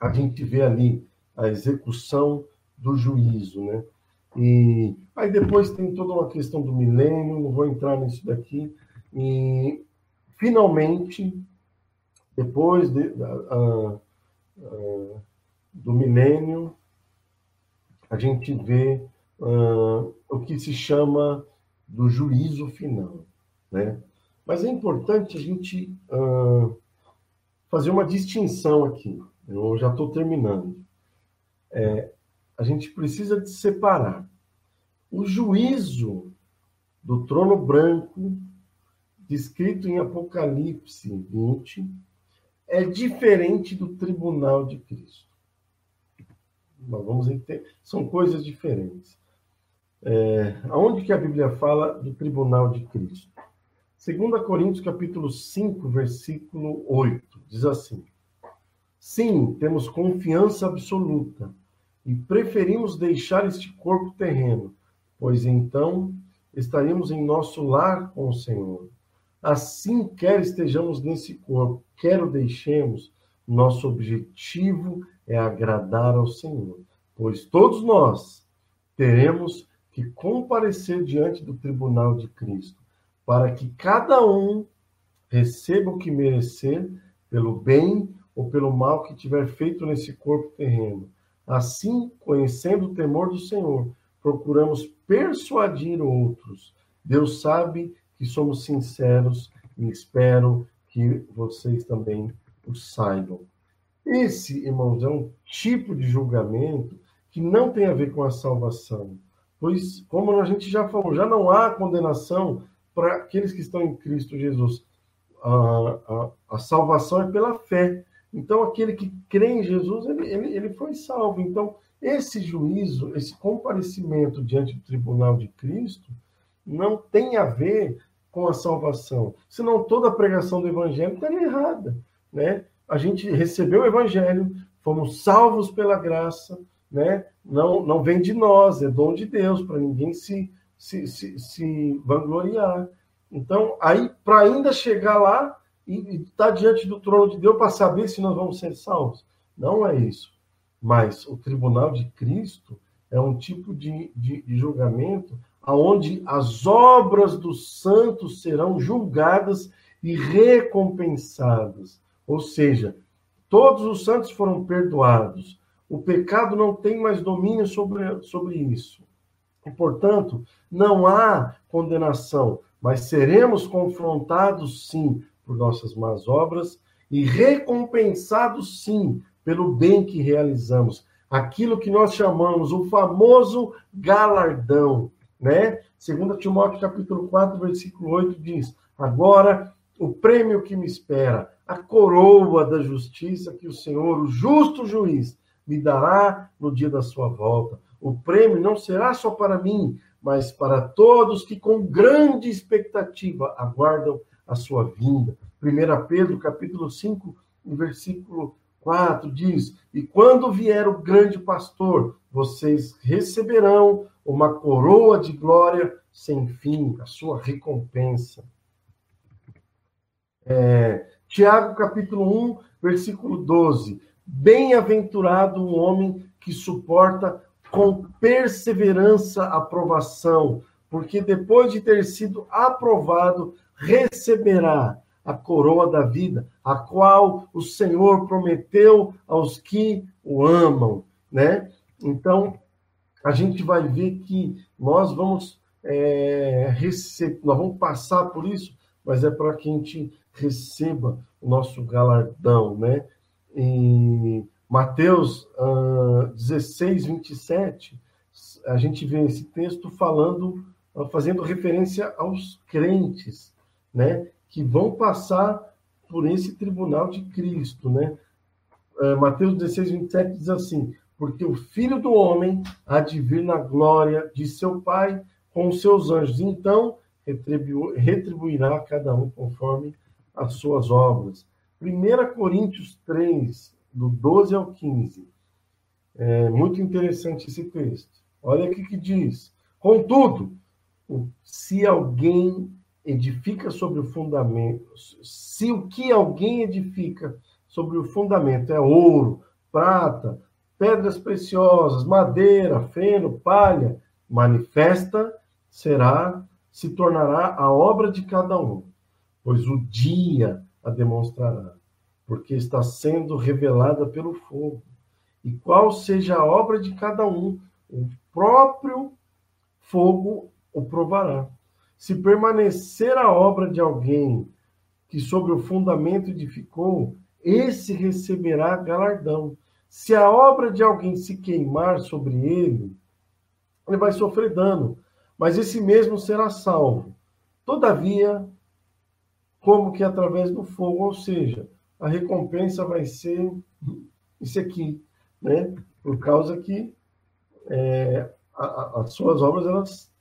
a gente vê ali a execução do juízo, né? E aí depois tem toda uma questão do milênio, não vou entrar nisso daqui, e, finalmente, depois de, uh, uh, do milênio, a gente vê uh, o que se chama do juízo final. Né? Mas é importante a gente fazer uma distinção aqui. Eu já estou terminando. É, a gente precisa de separar o juízo do trono branco descrito em Apocalipse 20, é diferente do tribunal de Cristo. Nós vamos entender, são coisas diferentes. É, aonde que a Bíblia fala do tribunal de Cristo? 2 Coríntios capítulo 5, versículo 8, diz assim: Sim, temos confiança absoluta e preferimos deixar este corpo terreno, pois então estaríamos em nosso lar com o Senhor. Assim, quer estejamos nesse corpo, quer o deixemos, nosso objetivo é agradar ao Senhor. pois todos nós teremos que comparecer diante do tribunal de Cristo, para que cada um receba o que merecer pelo bem ou pelo mal que tiver feito nesse corpo terreno. Assim, conhecendo o temor do Senhor, procuramos persuadir outros. Deus sabe que somos sinceros e espero que vocês também o saibam. Esse, irmãos, é um tipo de julgamento que não tem a ver com a salvação. Pois, como a gente já falou, já não há condenação para aqueles que estão em Cristo Jesus. A, a, a salvação é pela fé. Então, aquele que crê em Jesus, ele, ele, ele foi salvo. Então, esse juízo, esse comparecimento diante do tribunal de Cristo, não tem a ver com a salvação. Senão toda a pregação do evangelho estaria errada. Né? A gente recebeu o evangelho, fomos salvos pela graça, né? não, não vem de nós, é dom de Deus, para ninguém se, se, se, se vangloriar. Então, aí, para ainda chegar lá e estar tá diante do trono de Deus para saber se nós vamos ser salvos. Não é isso. Mas o tribunal de Cristo é um tipo de, de, de julgamento aonde as obras dos santos serão julgadas e recompensadas. Ou seja, todos os santos foram perdoados. O pecado não tem mais domínio sobre, sobre isso. E, portanto, não há condenação, mas seremos confrontados, sim, por nossas más obras e recompensados, sim, pelo bem que realizamos. Aquilo que nós chamamos o famoso galardão né? Segundo Timóteo capítulo 4, versículo 8 diz: "Agora o prêmio que me espera, a coroa da justiça que o Senhor, o justo juiz, me dará no dia da sua volta. O prêmio não será só para mim, mas para todos que com grande expectativa aguardam a sua vinda." 1 Pedro capítulo 5, versículo 4 diz: E quando vier o grande pastor, vocês receberão uma coroa de glória sem fim, a sua recompensa. É, Tiago capítulo 1, versículo 12. Bem-aventurado o homem que suporta com perseverança a provação, porque depois de ter sido aprovado, receberá a coroa da vida, a qual o Senhor prometeu aos que o amam, né? Então, a gente vai ver que nós vamos é, receber, nós vamos passar por isso, mas é para que a gente receba o nosso galardão, né? Em Mateus uh, 16, 27, a gente vê esse texto falando, fazendo referência aos crentes, né? Que vão passar por esse tribunal de Cristo, né? Uh, Mateus 16, 27 diz assim: porque o filho do homem há de vir na glória de seu Pai com os seus anjos. Então retribu retribuirá cada um conforme as suas obras. 1 Coríntios 3, do 12 ao 15. É muito interessante esse texto. Olha aqui que diz: Contudo, se alguém edifica sobre o fundamento, se o que alguém edifica sobre o fundamento é ouro, prata, pedras preciosas, madeira, feno, palha, manifesta será, se tornará a obra de cada um, pois o dia a demonstrará, porque está sendo revelada pelo fogo. E qual seja a obra de cada um, o próprio fogo o provará. Se permanecer a obra de alguém que sobre o fundamento edificou, esse receberá galardão. Se a obra de alguém se queimar sobre ele, ele vai sofrer dano, mas esse mesmo será salvo. Todavia, como que através do fogo, ou seja, a recompensa vai ser isso aqui, né? Por causa que é, a, a, as suas obras, elas,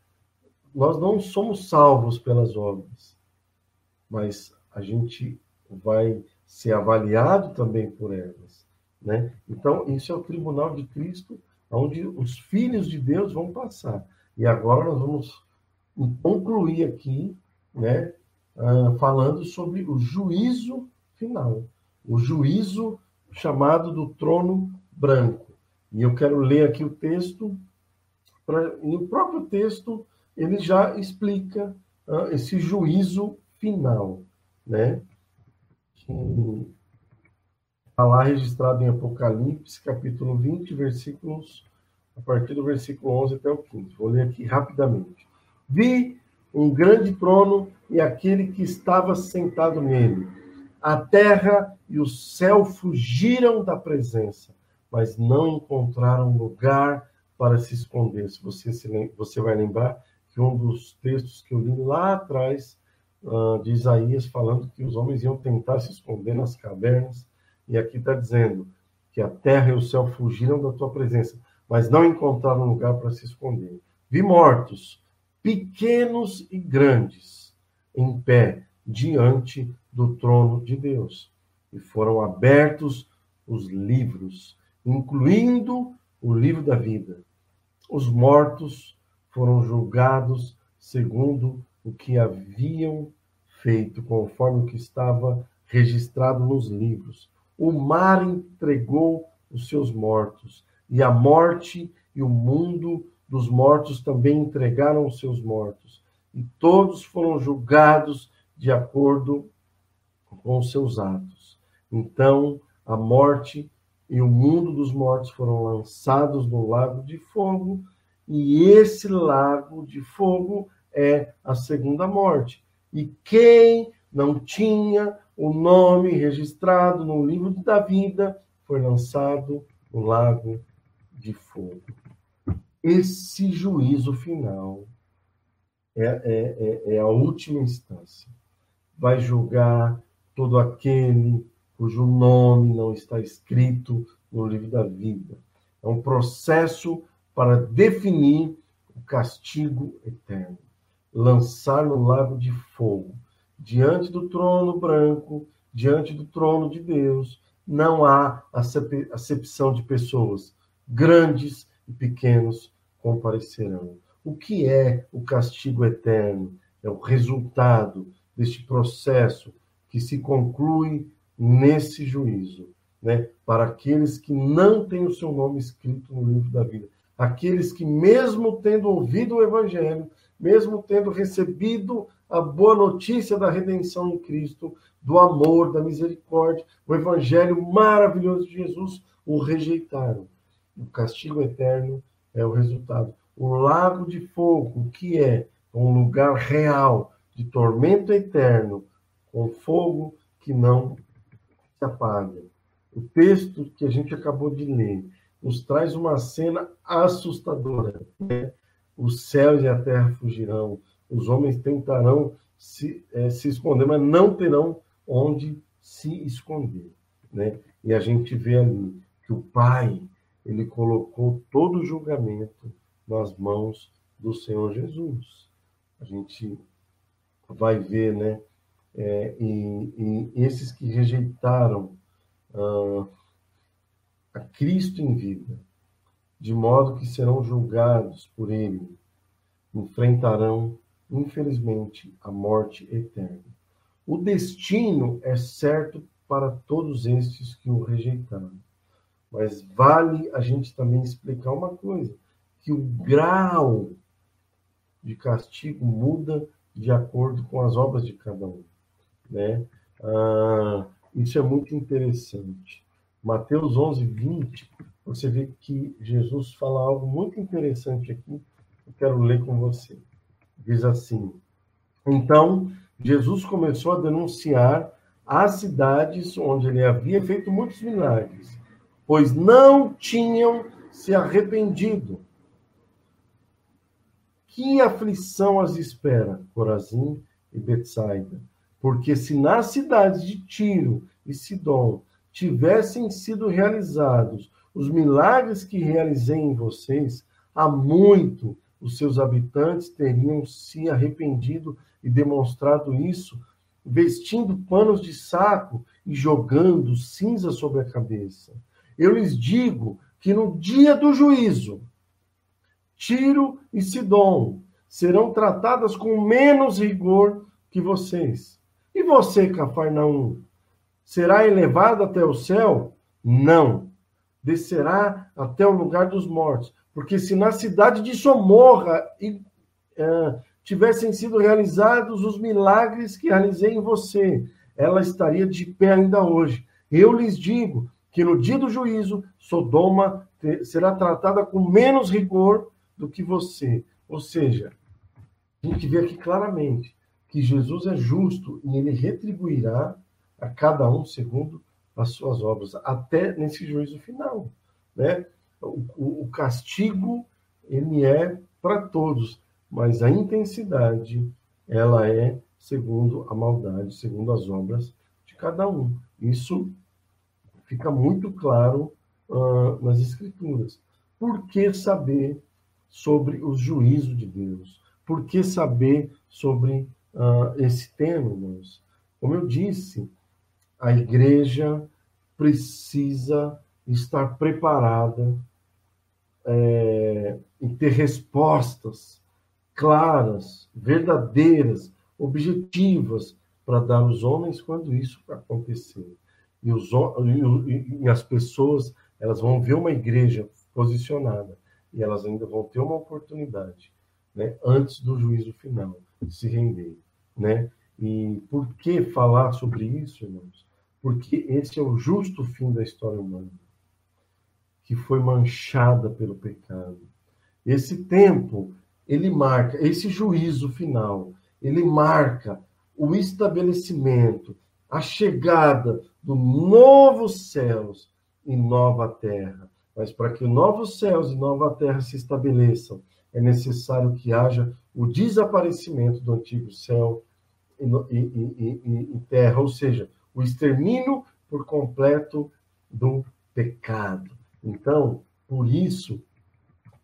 nós não somos salvos pelas obras, mas a gente vai ser avaliado também por elas. Né? Então, isso é o tribunal de Cristo, onde os filhos de Deus vão passar. E agora nós vamos concluir aqui, né, falando sobre o juízo final, o juízo chamado do trono branco. E eu quero ler aqui o texto, pra, e o próprio texto ele já explica uh, esse juízo final, né? Está lá registrado em Apocalipse, capítulo 20, versículos, a partir do versículo 11 até o 15. Vou ler aqui rapidamente. Vi um grande trono e aquele que estava sentado nele. A terra e o céu fugiram da presença, mas não encontraram lugar para se esconder. Se você, se, você vai lembrar que um dos textos que eu li lá atrás uh, de Isaías, falando que os homens iam tentar se esconder nas cavernas, e aqui está dizendo que a terra e o céu fugiram da tua presença, mas não encontraram lugar para se esconder. Vi mortos, pequenos e grandes, em pé diante do trono de Deus. E foram abertos os livros, incluindo o livro da vida. Os mortos foram julgados segundo o que haviam feito, conforme o que estava registrado nos livros. O mar entregou os seus mortos, e a morte e o mundo dos mortos também entregaram seus mortos, e todos foram julgados de acordo com seus atos. Então, a morte e o mundo dos mortos foram lançados no lago de fogo, e esse lago de fogo é a segunda morte. E quem não tinha o nome registrado no livro da vida foi lançado no lago de fogo esse juízo final é, é, é, é a última instância. Vai julgar todo aquele cujo nome não está escrito no livro da vida. É um processo para definir o castigo eterno. Lançar no lago de fogo, diante do trono branco, diante do trono de Deus, não há acepção de pessoas grandes e pequenos comparecerão. O que é o castigo eterno? É o resultado deste processo que se conclui nesse juízo, né? Para aqueles que não têm o seu nome escrito no livro da vida, aqueles que mesmo tendo ouvido o evangelho, mesmo tendo recebido a boa notícia da redenção em Cristo, do amor, da misericórdia, o evangelho maravilhoso de Jesus, o rejeitaram. O castigo eterno é o resultado. O lago de fogo, que é um lugar real de tormento eterno, com fogo que não se apaga. O texto que a gente acabou de ler nos traz uma cena assustadora. Né? Os céus e a terra fugirão, os homens tentarão se, é, se esconder, mas não terão onde se esconder. Né? E a gente vê ali que o Pai ele colocou todo o julgamento nas mãos do Senhor Jesus. A gente vai ver, né? É, e, e, esses que rejeitaram ah, a Cristo em vida, de modo que serão julgados por Ele, enfrentarão, infelizmente, a morte eterna. O destino é certo para todos estes que o rejeitaram. Mas vale a gente também explicar uma coisa, que o grau de castigo muda de acordo com as obras de cada um, né? Ah, isso é muito interessante. Mateus 11, 20, você vê que Jesus fala algo muito interessante aqui, eu quero ler com você. Diz assim: Então, Jesus começou a denunciar as cidades onde ele havia feito muitos milagres pois não tinham se arrependido. Que aflição as espera, Corazim e Betsaida? Porque se nas cidades de Tiro e Sidom tivessem sido realizados os milagres que realizei em vocês, há muito os seus habitantes teriam se arrependido e demonstrado isso, vestindo panos de saco e jogando cinza sobre a cabeça. Eu lhes digo que no dia do juízo, Tiro e Sidom serão tratadas com menos rigor que vocês. E você, Cafarnaum, será elevado até o céu? Não. descerá até o lugar dos mortos. Porque se na cidade de Somorra e, uh, tivessem sido realizados os milagres que realizei em você, ela estaria de pé ainda hoje. Eu lhes digo que no dia do juízo, Sodoma será tratada com menos rigor do que você. Ou seja, a gente vê aqui claramente que Jesus é justo e ele retribuirá a cada um segundo as suas obras, até nesse juízo final. Né? O, o, o castigo, ele é para todos, mas a intensidade, ela é segundo a maldade, segundo as obras de cada um. Isso fica muito claro uh, nas Escrituras. Por que saber sobre o juízo de Deus? Por que saber sobre uh, esse tema, irmãos? Como eu disse, a igreja precisa estar preparada é, e ter respostas claras, verdadeiras, objetivas para dar aos homens quando isso acontecer. E, os, e, e as pessoas elas vão ver uma igreja posicionada e elas ainda vão ter uma oportunidade, né, antes do juízo final, se render, né? E por que falar sobre isso, irmãos? porque esse é o justo fim da história humana, que foi manchada pelo pecado. Esse tempo, ele marca, esse juízo final, ele marca o estabelecimento, a chegada do novo céus e nova terra. Mas para que novos céus e nova terra se estabeleçam, é necessário que haja o desaparecimento do antigo céu e, e, e, e terra, ou seja, o extermínio por completo do pecado. Então, por isso,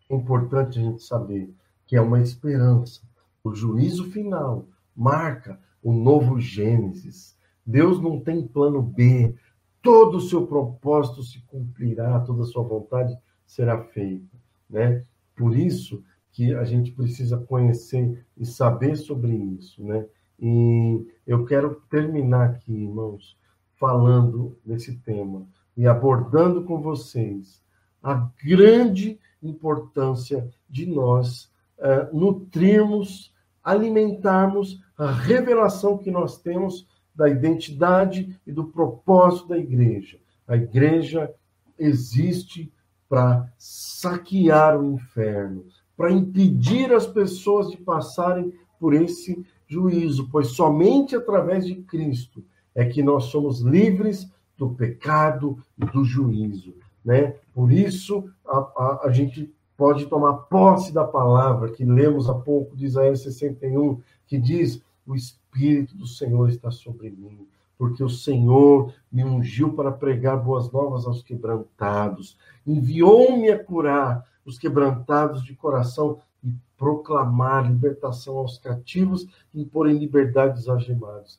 é importante a gente saber que é uma esperança. O juízo final marca o novo Gênesis. Deus não tem plano B. Todo o seu propósito se cumprirá, toda a sua vontade será feita, né? Por isso que a gente precisa conhecer e saber sobre isso, né? E eu quero terminar aqui, irmãos, falando nesse tema e abordando com vocês a grande importância de nós uh, nutrirmos, alimentarmos a revelação que nós temos da identidade e do propósito da igreja. A igreja existe para saquear o inferno, para impedir as pessoas de passarem por esse juízo, pois somente através de Cristo é que nós somos livres do pecado e do juízo. Né? Por isso, a, a, a gente pode tomar posse da palavra que lemos há pouco de Isaías 61, que diz: O Espírito do Senhor está sobre mim, porque o Senhor me ungiu para pregar boas novas aos quebrantados, enviou-me a curar os quebrantados de coração e proclamar libertação aos cativos e pôr em liberdade os algemados,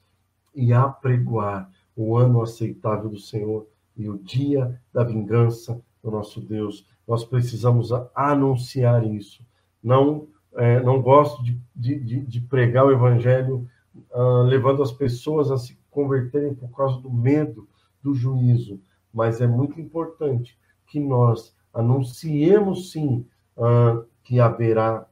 e apregoar o ano aceitável do Senhor e o dia da vingança do nosso Deus. Nós precisamos anunciar isso. Não, é, não gosto de, de, de, pregar o evangelho uh, levando as pessoas a se converterem por causa do medo do juízo, mas é muito importante que nós anunciemos sim uh, que haverá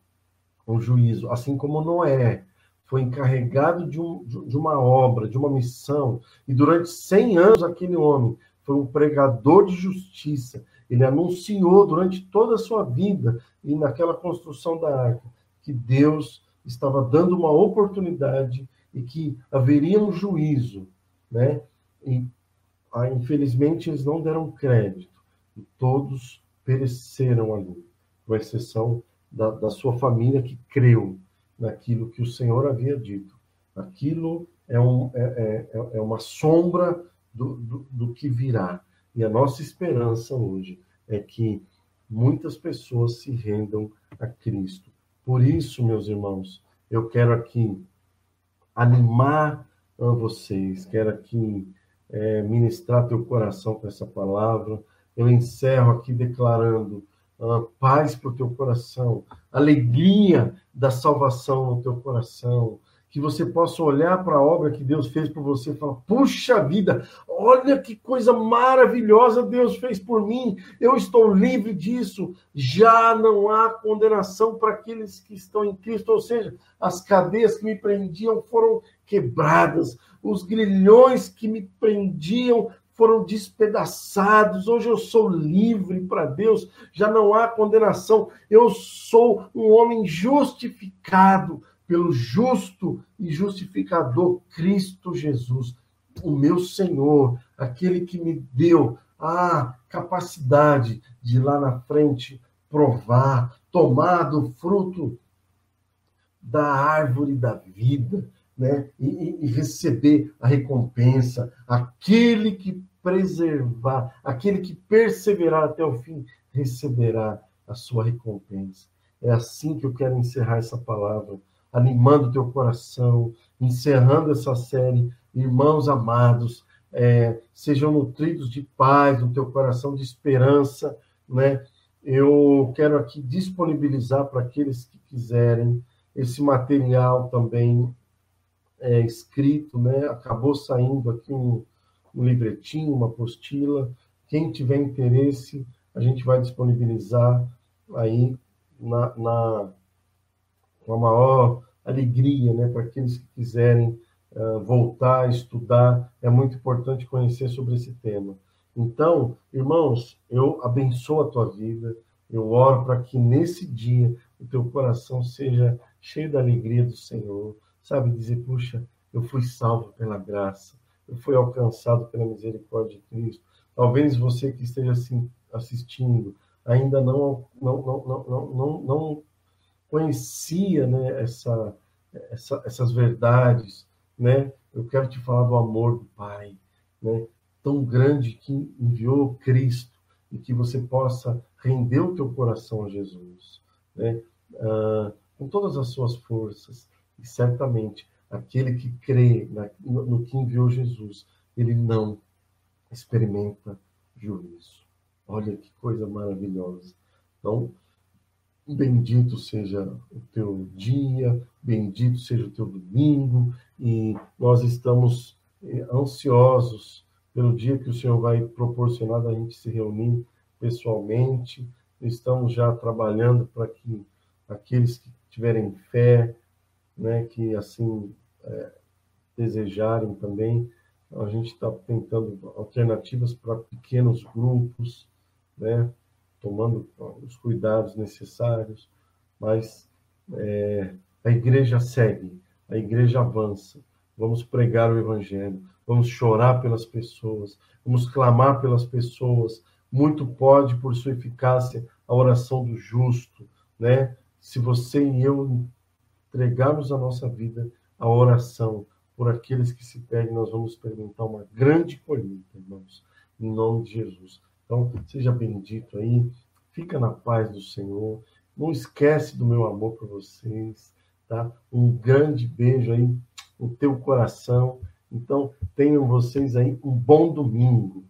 um juízo, assim como Noé foi encarregado de, um, de uma obra, de uma missão, e durante 100 anos aquele homem foi um pregador de justiça. Ele anunciou durante toda a sua vida e naquela construção da arca que Deus estava dando uma oportunidade e que haveria um juízo, né? E ah, infelizmente eles não deram crédito e todos pereceram ali, com exceção da, da sua família que creu naquilo que o Senhor havia dito. Aquilo é, um, é, é, é uma sombra do, do, do que virá. E a nossa esperança hoje é que muitas pessoas se rendam a Cristo. Por isso, meus irmãos, eu quero aqui animar a vocês, quero aqui é, ministrar teu coração com essa palavra. Eu encerro aqui declarando uh, paz para o teu coração, alegria da salvação no teu coração, que você possa olhar para a obra que Deus fez por você e falar: puxa vida, olha que coisa maravilhosa Deus fez por mim, eu estou livre disso. Já não há condenação para aqueles que estão em Cristo, ou seja, as cadeias que me prendiam foram quebradas, os grilhões que me prendiam foram despedaçados. Hoje eu sou livre para Deus, já não há condenação. Eu sou um homem justificado pelo justo e justificador Cristo Jesus, o meu Senhor, aquele que me deu a capacidade de lá na frente provar, tomar do fruto da árvore da vida, né? E, e, receber a recompensa. Aquele que preservar, aquele que perseverar até o fim, receberá a sua recompensa. É assim que eu quero encerrar essa palavra animando o teu coração, encerrando essa série. Irmãos amados, é, sejam nutridos de paz no teu coração, de esperança, né? Eu quero aqui disponibilizar para aqueles que quiserem esse material também é, escrito, né? Acabou saindo aqui um, um livretinho, uma apostila. Quem tiver interesse, a gente vai disponibilizar aí na, na com a maior alegria, né, para aqueles que quiserem uh, voltar a estudar. É muito importante conhecer sobre esse tema. Então, irmãos, eu abençoo a tua vida. Eu oro para que nesse dia o teu coração seja cheio da alegria do Senhor. Sabe, dizer, puxa, eu fui salvo pela graça, eu fui alcançado pela misericórdia de Cristo. Talvez você que esteja assistindo ainda não, não, não, não, não, não conhecia né, essa, essa, essas verdades, né? Eu quero te falar do amor do Pai, né? Tão grande que enviou Cristo e que você possa render o teu coração a Jesus, né? Ah, com todas as suas forças e certamente aquele que crê na, no, que enviou Jesus, ele não experimenta juízo. Olha que coisa maravilhosa. Então, Bendito seja o teu dia, bendito seja o teu domingo, e nós estamos eh, ansiosos pelo dia que o Senhor vai proporcionar da gente se reunir pessoalmente. Estamos já trabalhando para que aqueles que tiverem fé, né, que assim é, desejarem também, a gente está tentando alternativas para pequenos grupos, né? Tomando os cuidados necessários, mas é, a igreja segue, a igreja avança. Vamos pregar o evangelho, vamos chorar pelas pessoas, vamos clamar pelas pessoas. Muito pode, por sua eficácia, a oração do justo, né? Se você e eu entregarmos a nossa vida à oração por aqueles que se perdem, nós vamos experimentar uma grande colheita, irmãos, em nome de Jesus. Então, seja bendito aí, fica na paz do Senhor. Não esquece do meu amor por vocês, tá? Um grande beijo aí no teu coração. Então, tenham vocês aí um bom domingo.